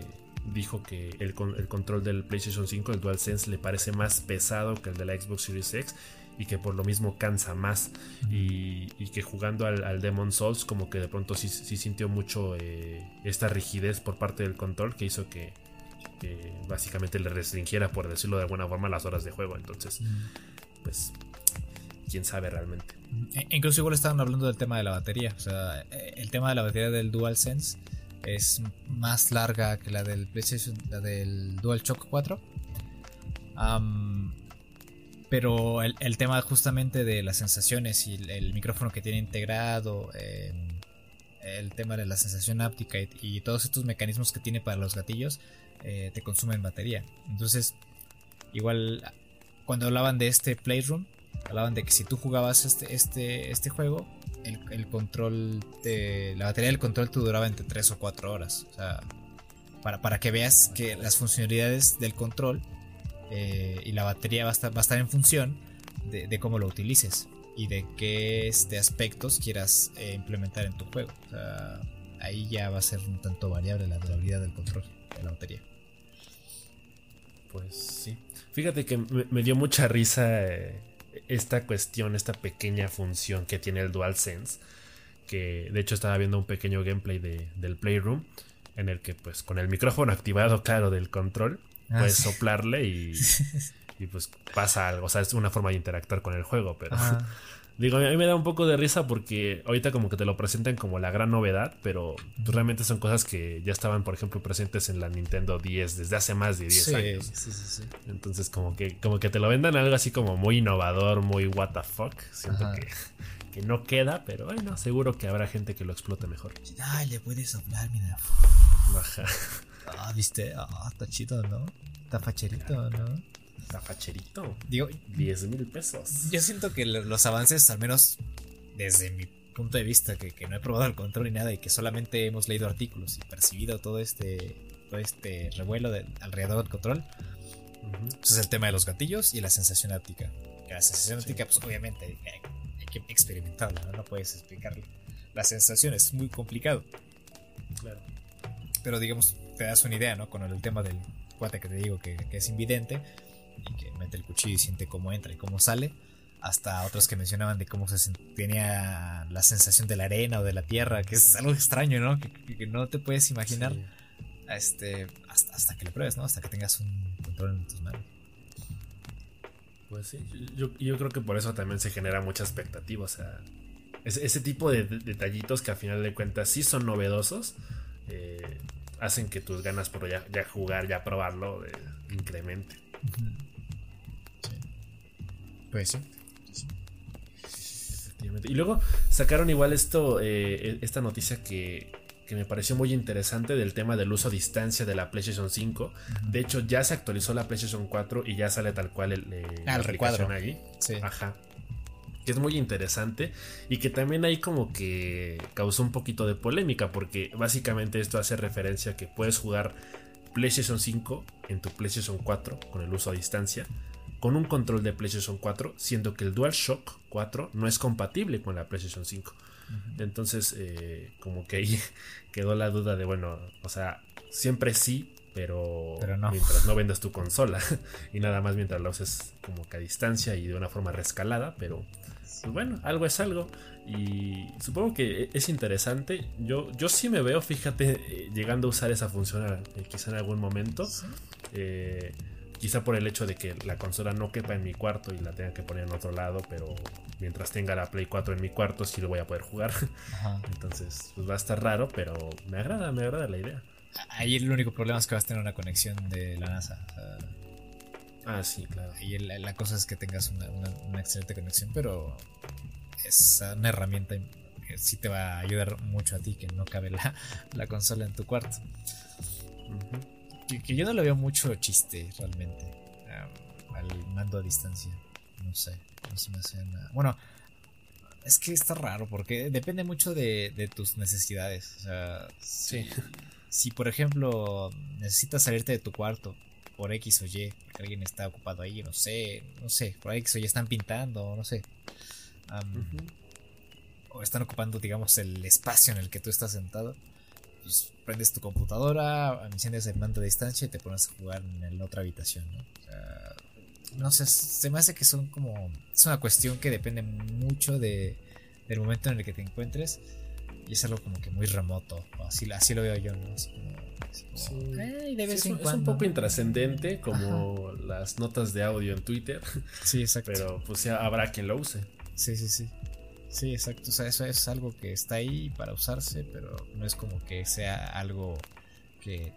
[SPEAKER 1] dijo que el, el, control del PlayStation 5, el DualSense, le parece más pesado que el de la Xbox Series X y que por lo mismo cansa más y, que jugando al, Demon Souls como que de pronto sí, sintió mucho eh, esta rigidez por parte del control que hizo que, básicamente le restringiera por decirlo de alguna forma las horas de juego entonces pues quién sabe realmente.
[SPEAKER 2] E, incluso igual estaban hablando del tema de la batería. O sea, e, el tema de la batería del DualSense es más larga que la del PlayStation, la del DualShock 4. Pero el, tema justamente de las sensaciones y el, micrófono que tiene integrado, el tema de la sensación áptica y, todos estos mecanismos que tiene para los gatillos, eh, te consumen batería. Entonces, igual cuando hablaban de este Playroom, hablaban de que si tú jugabas este, este, este juego, el, control, de, la batería del control te duraba entre 3 o 4 horas. O sea, para, para que veas que las funcionalidades del control eh, y la batería va a estar, va a estar en función de, cómo lo utilices y de qué este, aspectos quieras eh, implementar en tu juego. Ahí ya va a ser un tanto variable la durabilidad del control de la batería.
[SPEAKER 1] Pues sí. Fíjate que me, dio mucha risa eh, esta cuestión, esta pequeña función que tiene el DualSense. Que de hecho estaba viendo un pequeño gameplay de, del Playroom. En el que pues con el micrófono activado, claro, del control Ah, puedes soplarle y, y, pues pasa algo. O sea, es una forma de interactuar con el juego, pero... Digo, a mí me da un poco de risa porque ahorita como que te lo presentan como la gran novedad, pero realmente son cosas que ya estaban, por ejemplo, presentes en la Nintendo 10 desde hace más de 10 años. Sí, sí, Entonces como que, como que te lo vendan algo así como muy innovador, muy what the fuck. Siento que, que, no queda, pero bueno, seguro que habrá gente que lo explote mejor.
[SPEAKER 2] Ay, le puedes soplar, mira. Baja. Ah, viste, ah, está chido, ¿no? Está facherito, ¿no?
[SPEAKER 1] Está facherito. Digo, 10 mil pesos.
[SPEAKER 2] Yo siento que los avances, al menos desde mi punto de vista, que, no he probado el control ni nada y que solamente hemos leído artículos y percibido todo este, todo este revuelo alrededor del control, pues es el tema de los gatillos y la sensación óptica. La sensación óptica, pues obviamente hay, que experimentarla, ¿no? no puedes explicarla. La sensación es muy complicado. Claro. Pero digamos, te das una idea, ¿no? Con el tema del cuate que te digo que, es invidente y que mete el cuchillo y siente cómo entra y cómo sale. Hasta otros que mencionaban de cómo se tenía la sensación de la arena o de la tierra, que es algo extraño, ¿no? Que, no te puedes imaginar este, hasta, que lo pruebes, ¿no? Hasta que tengas un control en tus manos.
[SPEAKER 1] Pues sí, yo, creo que por eso también se genera mucha expectativa. O sea, ese, tipo de, detallitos que a final de cuentas sí son novedosos. Eh, hacen que tus ganas por ya, jugar, ya probarlo, eh, incremente.
[SPEAKER 2] Pues sí.
[SPEAKER 1] Y luego sacaron igual esto, eh, e, esta noticia que, que, me pareció muy interesante del tema del uso a distancia de la PlayStation 5. De hecho, ya se actualizó la PlayStation 4 y ya sale tal cual el,
[SPEAKER 2] eh, ah, el recuadro
[SPEAKER 1] ahí. Sí. Ajá que es muy interesante y que también ahí como que causó un poquito de polémica porque básicamente esto hace referencia a que puedes jugar PlayStation 5 en tu PlayStation 4 con el uso a distancia con un control de PlayStation 4 siendo que el DualShock 4 no es compatible con la PlayStation 5 entonces eh, como que ahí quedó la duda de bueno o sea siempre sí pero, mientras no vendas tu consola y nada más mientras lo uses como que a distancia y de una forma rescalada, pero pues bueno, algo es algo. Y supongo que es interesante. Yo, yo sí me veo, fíjate, eh, llegando a usar esa función eh, quizá en algún momento. Eh, quizá por el hecho de que la consola no quepa en mi cuarto y la tenga que poner en otro lado, pero mientras tenga la Play 4 en mi cuarto sí lo voy a poder jugar. Entonces, pues va a estar raro, pero me agrada, me agrada la idea.
[SPEAKER 2] Ahí el único problema es que vas a tener una conexión de la NASA.
[SPEAKER 1] Ah, sí, claro.
[SPEAKER 2] Y la, cosa es que tengas una, excelente conexión, pero es una herramienta que sí te va a ayudar mucho a ti, que no cabe la, consola en tu cuarto. que, yo no le veo mucho chiste realmente al mando a distancia. No sé, no se me hace nada. Bueno, es que está raro porque depende mucho de, tus necesidades. O sea, sí. si por ejemplo necesitas salirte de tu cuarto por X o Y, porque alguien está ocupado ahí, no sé, no sé, por X o Y están pintando, no sé. O están ocupando, digamos, el espacio en el que tú estás sentado. Pues prendes tu computadora, enciendes el mando de distancia y te pones a jugar en la otra habitación, ¿no? O sea, no sé, se me hace que son como. Es una cuestión que depende mucho de, del momento en el que te encuentres. Y es algo como que muy remoto. Así, así lo veo yo, ¿no?
[SPEAKER 1] es, un, poco intrascendente como las notas de audio en Twitter.
[SPEAKER 2] Sí, exacto.
[SPEAKER 1] Pero pues ya habrá quien lo use.
[SPEAKER 2] Sí, sí, sí. Sí, exacto. O sea, eso es algo que está ahí para usarse, pero no es como que sea algo que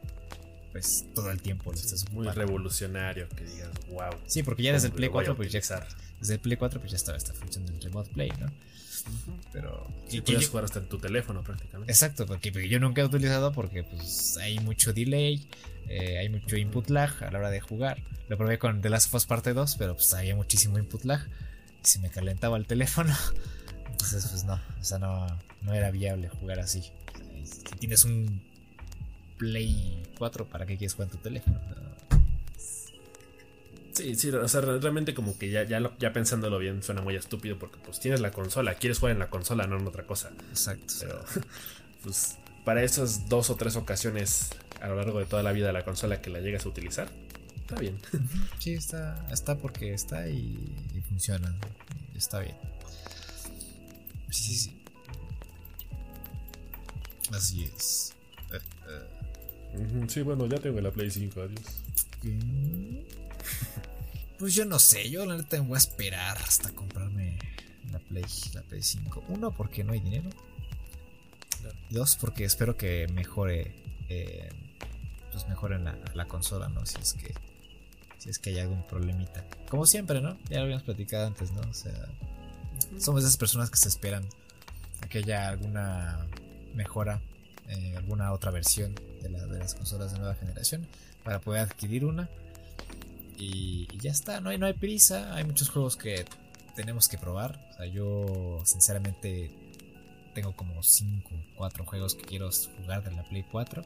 [SPEAKER 2] pues todo el tiempo lo estás
[SPEAKER 1] Muy revolucionario que digas, wow.
[SPEAKER 2] Sí, porque ya desde el Play 4, pues ya, desde el Play 4 pues ya estaba esta función del Remote Play, ¿no? Pero.
[SPEAKER 1] Y puedes jugar hasta en tu teléfono prácticamente.
[SPEAKER 2] Exacto, porque, yo nunca he utilizado porque pues hay mucho delay, eh, hay mucho input lag a la hora de jugar. Lo probé con The Last of Us Parte 2, pero pues había muchísimo input lag y se me calentaba el teléfono. Entonces, pues no, o sea, no, no era viable jugar así. Si tienes un Play 4, ¿para qué quieres jugar en tu teléfono?
[SPEAKER 1] Sí, sí, o sea, realmente como que ya, ya, ya pensándolo bien suena muy estúpido porque pues tienes la consola, quieres jugar en la consola, no en otra cosa.
[SPEAKER 2] Exacto.
[SPEAKER 1] Pero pues para esas dos o tres ocasiones a lo largo de toda la vida de la consola que la llegas a utilizar, está bien.
[SPEAKER 2] Sí, está, está porque está y, funciona. Está bien. Sí, sí. Así es.
[SPEAKER 1] Sí, bueno, ya tengo la Play 5, adiós.
[SPEAKER 2] Pues yo no sé, yo la neta me voy a esperar hasta comprarme la Play, la Play 5. Uno, porque no hay dinero. Dos, porque espero que mejore. Eh, pues mejore la, la, consola, ¿no? Si es que. Si es que hay algún problemita. Como siempre, ¿no? Ya lo habíamos platicado antes, ¿no? O sea. Somos esas personas que se esperan a que haya alguna mejora, eh, alguna otra versión de, de las consolas de nueva generación para poder adquirir una y, ya está, no hay, no hay prisa, hay muchos juegos que tenemos que probar. O sea, yo sinceramente tengo como 5 o 4 juegos que quiero jugar de la Play 4.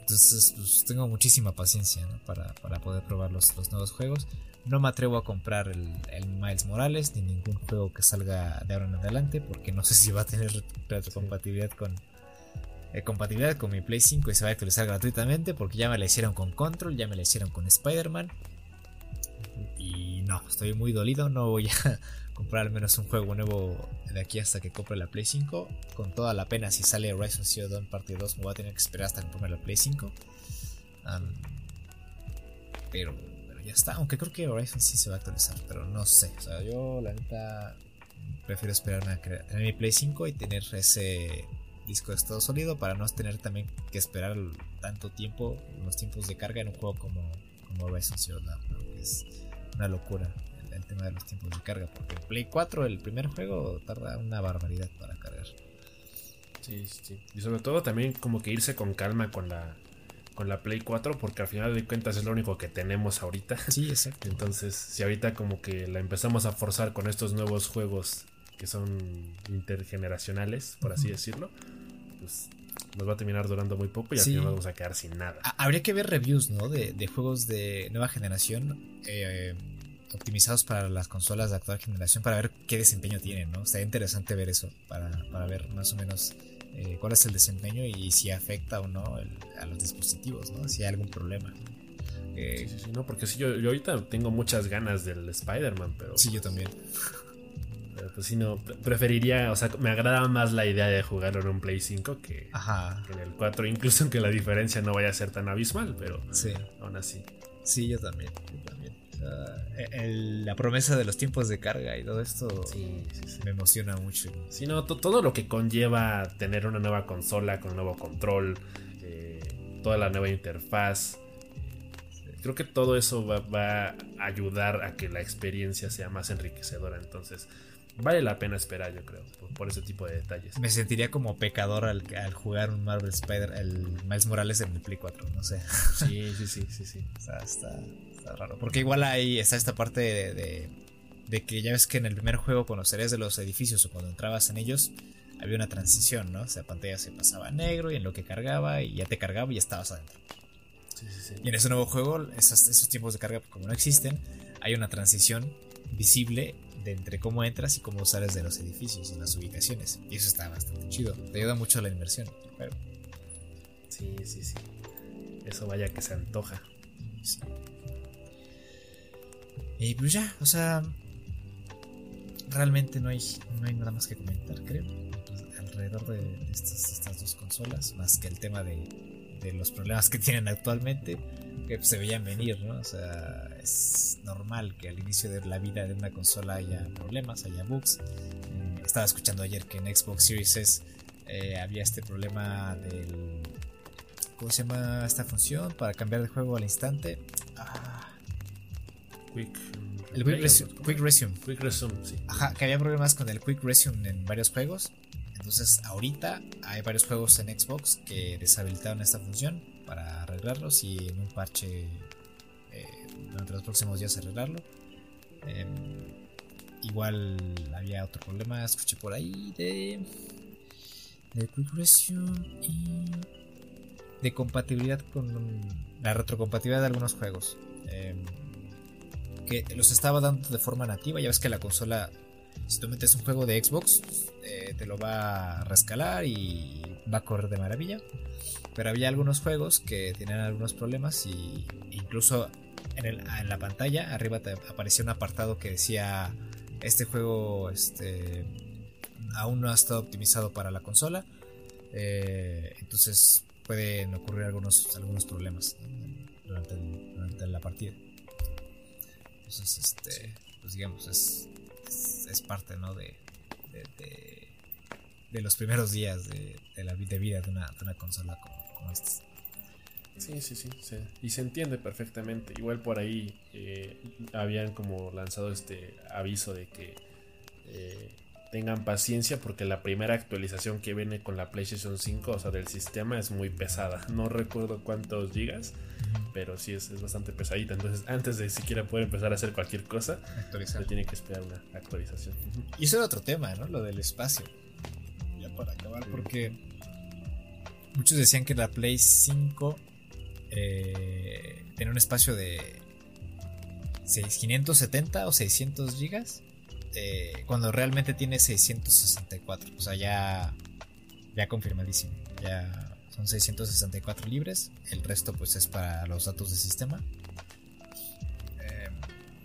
[SPEAKER 2] entonces pues, tengo muchísima paciencia para, poder probar los, los, nuevos juegos. No me atrevo a comprar el, el, Miles Morales ni ningún juego que salga de ahora en adelante porque no sé si va a tener retrocompatibilidad con, eh, compatibilidad con mi Play 5 y se va a actualizar gratuitamente porque ya me la hicieron con Control, ya me la hicieron con Spider-Man. Y no, estoy muy dolido, no voy a comprar al menos un juego nuevo de aquí hasta que compre la Play 5. Con toda la pena, si sale Horizon Zero Dawn parte 2, me voy a tener que esperar hasta comprar la Play 5. pero, pero ya está, aunque creo que Horizon sí se va a actualizar, pero no sé. O sea, yo la neta prefiero esperar a tener mi Play 5 y tener ese disco de estado sólido para no tener también que esperar tanto tiempo, los tiempos de carga en un juego como, como Horizon Zero Dawn, es una locura el, tema de los tiempos de carga, porque el Play 4, el primer juego, tarda una barbaridad para cargar.
[SPEAKER 1] Sí, sí. Y sobre todo también como que irse con calma con la con la Play 4 porque al final de cuentas es lo único que tenemos ahorita.
[SPEAKER 2] Sí, exacto.
[SPEAKER 1] Entonces, si ahorita como que la empezamos a forzar con estos nuevos juegos que son intergeneracionales, por así decirlo, pues nos va a terminar durando muy poco y al final vamos a quedar sin nada.
[SPEAKER 2] Habría que ver reviews, ¿no? De, juegos de nueva generación eh, optimizados para las consolas de actual generación para ver qué desempeño tienen, ¿no? Sería interesante ver eso para, ver más o menos eh, cuál es el desempeño y si afecta o no a los dispositivos, ¿no? Si hay algún problema.
[SPEAKER 1] sí, sí, sí, no, porque sí, yo, yo ahorita tengo muchas ganas del Spider-Man, pero...
[SPEAKER 2] Sí, yo también
[SPEAKER 1] pues si no, preferiría, o sea, me agrada más la idea de jugarlo en un Play 5 que, en el 4, incluso aunque la diferencia no vaya a ser tan abismal, pero
[SPEAKER 2] sí.
[SPEAKER 1] aún así.
[SPEAKER 2] Sí, yo también, también. E, la promesa de los tiempos de carga y todo esto me emociona mucho.
[SPEAKER 1] Sí, no, todo lo que conlleva tener una nueva consola con nuevo control, eh, toda la nueva interfaz, creo que todo eso va, va, a ayudar a que la experiencia sea más enriquecedora. Entonces, vale la pena esperar, yo creo, por, ese tipo de detalles.
[SPEAKER 2] Me sentiría como pecador al, jugar un Marvel Spider, el Miles Morales en el Play 4, no sé.
[SPEAKER 1] Sí, sí, sí, sí, sí.
[SPEAKER 2] O sea, está, raro. Porque igual ahí está esta parte de, de, que ya ves que en el primer juego, cuando salías de los edificios o cuando entrabas en ellos, había una transición, ¿no? O sea, la pantalla se pasaba a negro y en lo que cargaba y ya te cargaba y ya estabas adentro. Sí, sí, sí. Y en ese nuevo juego, esos, esos tiempos de carga, como no existen, hay una transición visible de entre cómo entras y cómo sales de los edificios y las ubicaciones. Y eso está bastante chido. Te ayuda mucho a la inversión. Pero...
[SPEAKER 1] Sí, sí, sí. Eso vaya que se antoja.
[SPEAKER 2] Y pues ya, o sea, realmente no hay, no hay nada más que comentar, creo, alrededor de, estas, dos consolas, más que el tema de, de los problemas que tienen actualmente que se veían venir, ¿no? O sea, es normal que al inicio de la vida de una consola haya problemas, haya bugs. Eh, estaba escuchando ayer que en Xbox Series S eh, había este problema del. ¿Cómo se llama esta función? Para cambiar de juego al instante. Ah.
[SPEAKER 1] Quick.
[SPEAKER 2] El Quick, Resume.
[SPEAKER 1] Quick Resume, sí.
[SPEAKER 2] Ajá, que había problemas con el Quick Resume en varios juegos. Entonces, ahorita hay varios juegos en Xbox que deshabilitaron esta función para arreglarlos y en un parche eh, durante los próximos días arreglarlo. Em, igual había otro problema, escuché por ahí de, de Resume y de compatibilidad con la retrocompatibilidad de algunos juegos. Em, que los estaba dando de forma nativa. Ya ves que la consola, si tú metes un juego de Xbox, eh, te lo va a rescalar y va a correr de maravilla. Pero había algunos juegos que tenían algunos problemas y incluso en, la pantalla arriba te aparecía un apartado que decía este juego este, aún no ha estado optimizado para la consola. Eh, entonces pueden ocurrir algunos, algunos problemas durante, la partida. Entonces, este, pues digamos, es, es, parte ¿no? de, de, los primeros días de, la vida de una, una consola como, esta.
[SPEAKER 1] Sí, sí, sí, y se entiende perfectamente. Igual por ahí eh, habían como lanzado este aviso de que eh, tengan paciencia porque la primera actualización que viene con la PlayStation 5, o sea, del sistema es muy pesada. No recuerdo cuántos gigas, pero sí es, bastante pesadita. Entonces, antes de siquiera poder empezar a hacer cualquier cosa, se tiene que esperar una actualización.
[SPEAKER 2] Y eso era otro tema, ¿no? Lo del espacio. Ya para acabar, porque muchos decían que la Play 5 eh, tenía un espacio de 570 o 600 gigas eh, cuando realmente tiene 664. O sea, ya, ya confirmadísimo. Ya son 664 libres. El resto pues es para los datos de sistema. Eh,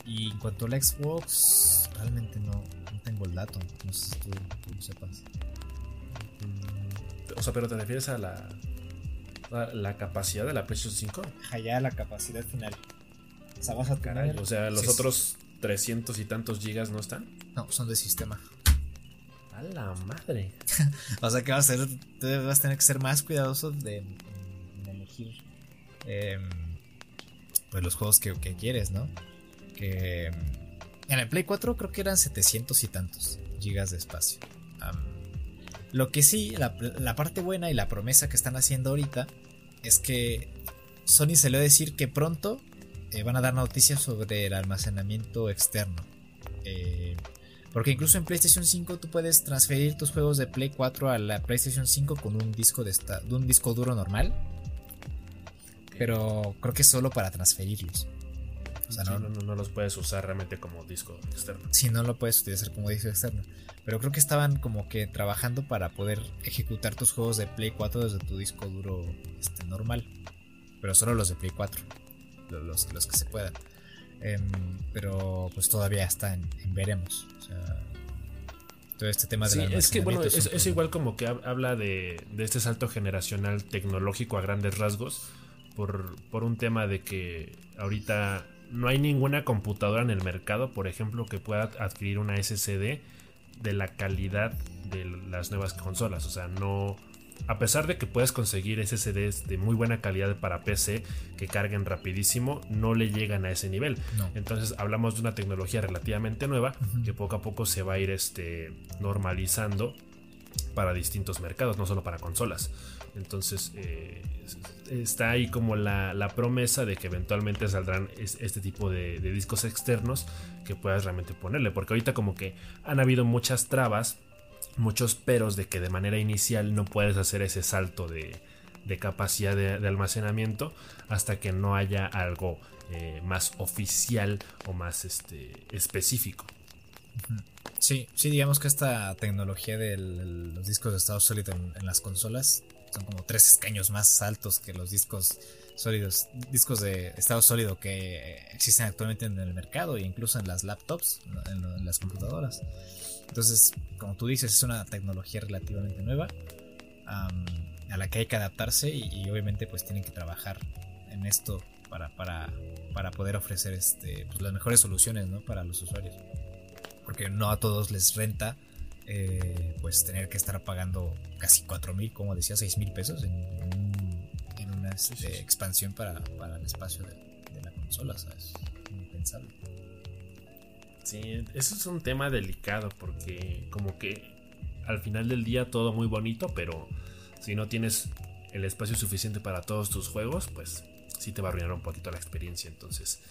[SPEAKER 2] y en cuanto al Xbox, realmente no, tengo el dato. No sé si tú, lo sepas.
[SPEAKER 1] Mm, o sea, pero te refieres a la, la, capacidad de la PlayStation 5?
[SPEAKER 2] ya la capacidad final.
[SPEAKER 1] O sea, vas a tener. o sea, los otros 300 y tantos gigas no están.
[SPEAKER 2] No, son de sistema.
[SPEAKER 1] A la madre.
[SPEAKER 2] o sea que vas a, ser, vas a tener que ser más cuidadoso de, elegir em, pues los juegos que, quieres, ¿no? Que en el Play 4 creo que eran 700 y tantos gigas de espacio. lo que sí, la, la, parte buena y la promesa que están haciendo ahorita es que Sony se le va a decir que pronto eh, van a dar noticias sobre el almacenamiento externo. Eh, porque incluso en PlayStation 5 tú puedes transferir tus juegos de Play 4 a la PlayStation 5 con un disco de, un disco duro normal. Pero creo que es solo para transferirlos.
[SPEAKER 1] O sea, no, no, los puedes usar realmente como disco externo.
[SPEAKER 2] Sí, no lo puedes utilizar como disco externo. Pero creo que estaban como que trabajando para poder ejecutar tus juegos de Play 4 desde tu disco duro este, normal. Pero solo los de Play 4. Los, los que se puedan. Em, pero pues todavía está en, veremos. O sea, todo este tema de
[SPEAKER 1] sí, es que bueno, es, igual como que habla de, este salto generacional tecnológico a grandes rasgos por, por un tema de que ahorita no hay ninguna computadora en el mercado, por ejemplo, que pueda adquirir una SSD de la calidad de las nuevas consolas. O sea, no, a pesar de que puedes conseguir SSDs de muy buena calidad para PC que carguen rapidísimo, no le llegan a ese nivel. Entonces hablamos de una tecnología relativamente nueva que poco a poco se va a ir este, normalizando para distintos mercados, no solo para consolas. Entonces eh, está ahí como la, promesa de que eventualmente saldrán este tipo de, de discos externos que puedas realmente ponerle. Porque ahorita como que han habido muchas trabas muchos peros de que de manera inicial no puedes hacer ese salto de, capacidad de, almacenamiento hasta que no haya algo eh, más oficial o más este, específico.
[SPEAKER 2] Sí, sí, digamos que esta tecnología de los discos de estado sólido en, las consolas son como tres escaños más altos que los discos sólidos, discos de estado sólido que existen actualmente en el mercado e incluso en las laptops, en las computadoras. Entonces, como tú dices, es una tecnología relativamente nueva a la que hay que adaptarse y, obviamente pues tienen que trabajar en esto para, para, para poder ofrecer este, pues, las mejores soluciones ¿no? para los usuarios. Porque no a todos les renta eh, pues tener que estar pagando casi 4 mil, como decía, 6 mil pesos en, en, una, este, expansión para, para, el espacio de, la consola, ¿sabes? Impensable.
[SPEAKER 1] Sí, eso es un tema delicado porque como que al final del día todo muy bonito, pero si no tienes el espacio suficiente para todos tus juegos, pues sí te va a arruinar un poquito la experiencia. Entonces,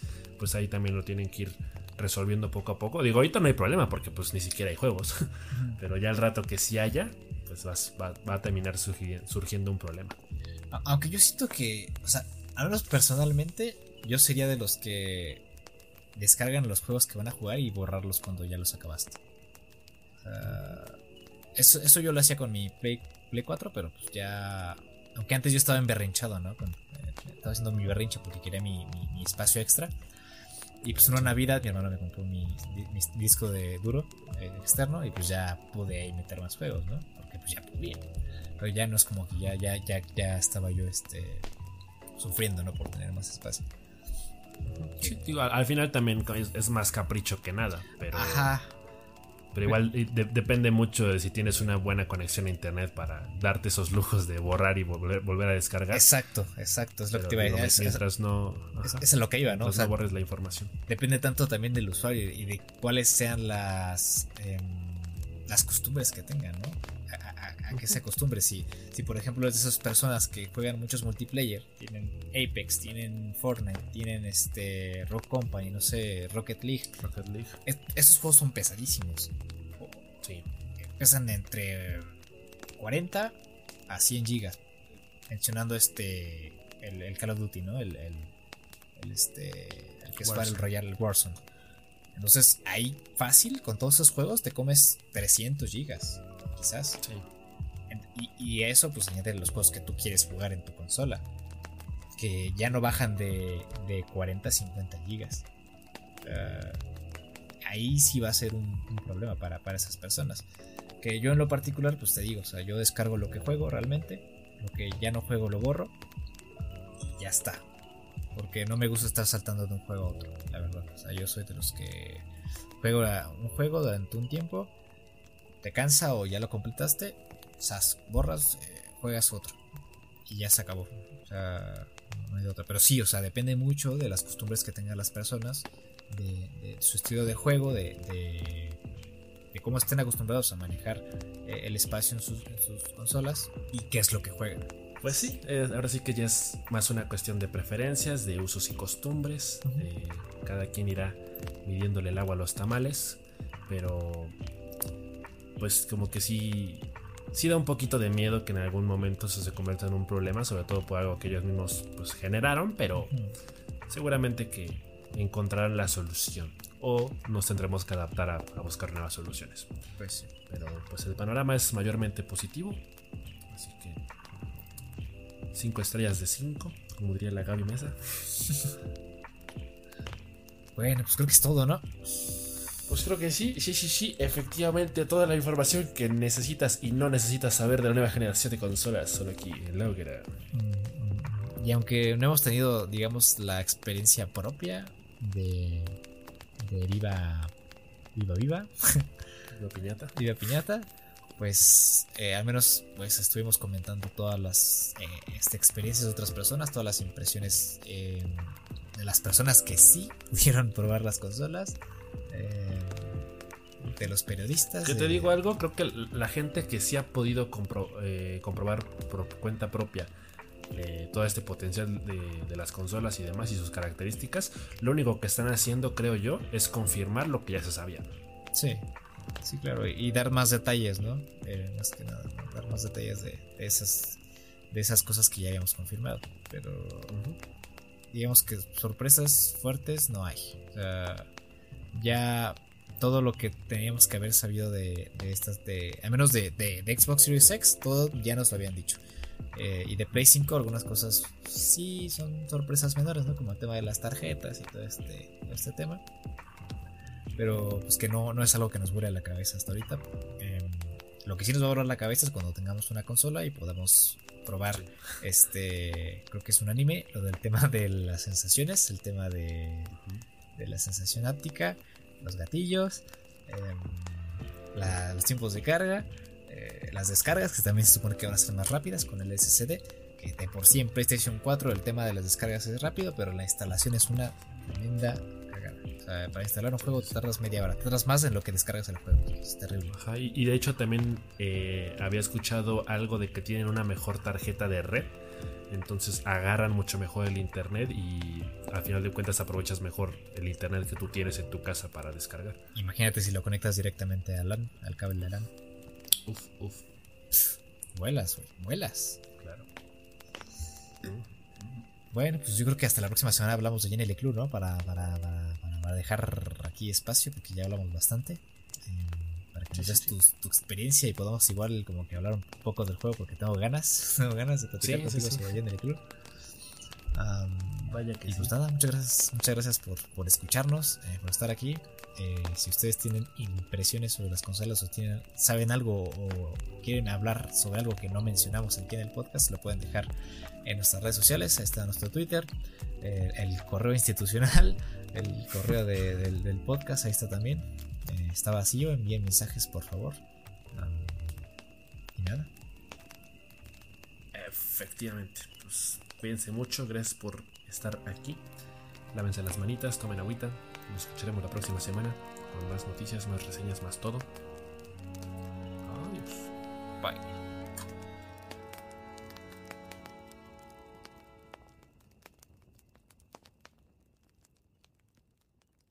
[SPEAKER 1] pues ahí también lo tienen que ir resolviendo poco a poco. Digo, ahorita no hay problema porque pues ni siquiera hay juegos. Pero ya el rato que sí haya, pues va, a terminar surgiendo un problema.
[SPEAKER 2] Aunque yo siento que, o sea, al menos personalmente, yo sería de los que descargan los juegos que van a jugar y borrarlos cuando ya los acabaste. Sea, eso, eso yo lo hacía con mi Play, Play 4, pero pues ya... Aunque antes yo estaba emberrinchado, ¿no? Eh, estaba haciendo mi berrinche porque quería mi, mi espacio extra. Y pues una Navidad mi hermano me compró mi, disco de duro eh, externo y pues ya pude ahí meter más juegos, ¿no? Porque pues ya podía. Pero ya no es como que ya, ya, ya, ya estaba yo este sufriendo, ¿no? Por tener más espacio.
[SPEAKER 1] Sí, digo, al final también es, es, más capricho que nada, pero... Ajá, pero igual depende mucho de si tienes una buena conexión a internet para darte esos lujos de borrar y volver, volver a descargar.
[SPEAKER 2] Exacto, exacto, es lo que te iba a
[SPEAKER 1] decir. Mientras no.
[SPEAKER 2] es, lo que iba, ¿no?
[SPEAKER 1] O sea, no borres la información.
[SPEAKER 2] Depende tanto también del usuario y de cuáles sean las. Em, las costumbres que tengan, ¿no? A que se acostumbre. Si, si por ejemplo es de esas personas que juegan muchos multiplayer, tienen Apex, tienen Fortnite, tienen este Rock Company, no sé, Rocket League.
[SPEAKER 1] Rocket League.
[SPEAKER 2] esos juegos son pesadísimos. Sí. Pesan entre 40 a 100 gigas. Mencionando este el, Call of Duty, ¿no? El, el, este el que es para el Royal Warzone. Entonces, ahí fácil, con todos esos juegos, te comes 300 gigas, quizás. Sí. Y, eso, pues añade los juegos que tú quieres jugar en tu consola. Que ya no bajan de, de 40 a 50 gigas. Ah, ahí sí va a ser un, problema para, para, esas personas. Que yo en lo particular, pues te digo, o sea, yo descargo lo que juego realmente. Lo que ya no juego lo borro. Y ya está. Porque no me gusta estar saltando de un juego a otro, la verdad. O sea, yo soy de los que juego un juego durante un tiempo. Te cansa o ya lo completaste sas, borras, eh, juegas otro. Y ya se acabó. O sea, no hay otra. Pero sí, o sea, depende mucho de las costumbres que tengan las personas, de, su estilo de juego, de, de, cómo estén acostumbrados a manejar eh, el espacio en sus, consolas y qué es lo que juegan.
[SPEAKER 1] Pues sí, ahora sí que ya es más una cuestión de preferencias, de usos y costumbres. Eh, cada quien irá midiéndole el agua a los tamales, pero pues como que sí sí da un poquito de miedo que en algún momento eso se convierta en un problema, sobre todo por algo que ellos mismos pues, generaron, pero seguramente que encontrarán la solución o nos tendremos que adaptar a, buscar nuevas soluciones. Pues Pero pues el panorama es mayormente positivo, así que 5 estrellas de 5, como diría la Gaby Mesa.
[SPEAKER 2] bueno, pues creo que es todo, ¿no?
[SPEAKER 1] Pues creo que sí, sí, sí, sí. Efectivamente, toda la información que necesitas y no necesitas saber de la nueva generación de consolas solo aquí en Laugera.
[SPEAKER 2] Mm, y aunque no hemos tenido, digamos, la experiencia propia de, de Viva Viva Viva,
[SPEAKER 1] Viva Piñata,
[SPEAKER 2] Viva Piñata, pues eh, al menos pues estuvimos comentando todas las eh, este, experiencias de otras personas, todas las impresiones eh, de las personas que sí pudieron probar las consolas. Eh, de los periodistas.
[SPEAKER 1] Yo te digo algo, creo que la gente que sí ha podido eh, comprobar por cuenta propia eh, todo este potencial de, las consolas y demás y sus características, lo único que están haciendo, creo yo, es confirmar lo que ya se sabía.
[SPEAKER 2] Sí, sí, claro, y, dar más detalles, ¿no? más que nada, dar más detalles de, esas, de esas cosas que ya habíamos confirmado. Pero digamos que sorpresas fuertes no hay. O sea ya todo lo que teníamos que haber sabido de, estas, de, al menos de, Xbox Series X, todo ya nos lo habían dicho. Eh, y de Play 5 algunas cosas sí son sorpresas menores, ¿no? Como el tema de las tarjetas y todo este, este tema. Pero pues que no, no es algo que nos vuele la cabeza hasta ahorita. Em, lo que sí nos va a volar la cabeza es cuando tengamos una consola y podamos probar este, creo que es un anime, lo del tema de las sensaciones, el tema de de la sensación áptica, los gatillos, em, los tiempos de carga, eh, las descargas que también se supone que van a ser más rápidas con el SSD. que de por sí en PlayStation 4 el tema de las descargas es rápido, pero la instalación es una tremenda sea, para instalar un juego te tardas media hora, te tardas más en lo que descargas el juego. Es terrible.
[SPEAKER 1] Ajá, y, y de hecho también eh, había escuchado algo de que tienen una mejor tarjeta de red. Entonces agarran mucho mejor el internet y al final de cuentas aprovechas mejor el internet que tú tienes en tu casa para descargar.
[SPEAKER 2] Imagínate si lo conectas directamente al LAN, al cable de LAN.
[SPEAKER 1] Uf, uf,
[SPEAKER 2] Vuelas, güey, vuelas.
[SPEAKER 1] claro.
[SPEAKER 2] Bueno, pues yo creo que hasta la próxima semana hablamos de Jenny Club, ¿no? Para, para, para, para- para dejar aquí espacio, porque ya hablamos bastante. Eh, para que nos
[SPEAKER 1] Sí,
[SPEAKER 2] des
[SPEAKER 1] sí,
[SPEAKER 2] tu, tu experiencia y podamos igual como que hablar un poco del juego, porque tengo ganas, tengo ganas de platicar contigo sobre Jenny Club. Am,
[SPEAKER 1] Vaya que
[SPEAKER 2] y pues nada, muchas gracias, muchas gracias por, por escucharnos, eh, por estar aquí. Eh, si ustedes tienen impresiones sobre las consolas o saben algo o quieren hablar sobre algo que no mencionamos aquí en el podcast, lo pueden dejar en nuestras redes sociales. Ahí está nuestro Twitter, eh, el correo institucional, el correo de- del, podcast, ahí está también. Eh, está vacío, envíen mensajes por favor. Y nada,
[SPEAKER 1] Efectivamente. Pues cuídense mucho. Gracias por estar aquí. Lávense las manitas, tomen agüita. Nos escucharemos la próxima semana con más noticias, más reseñas, más todo. Adiós. Bye.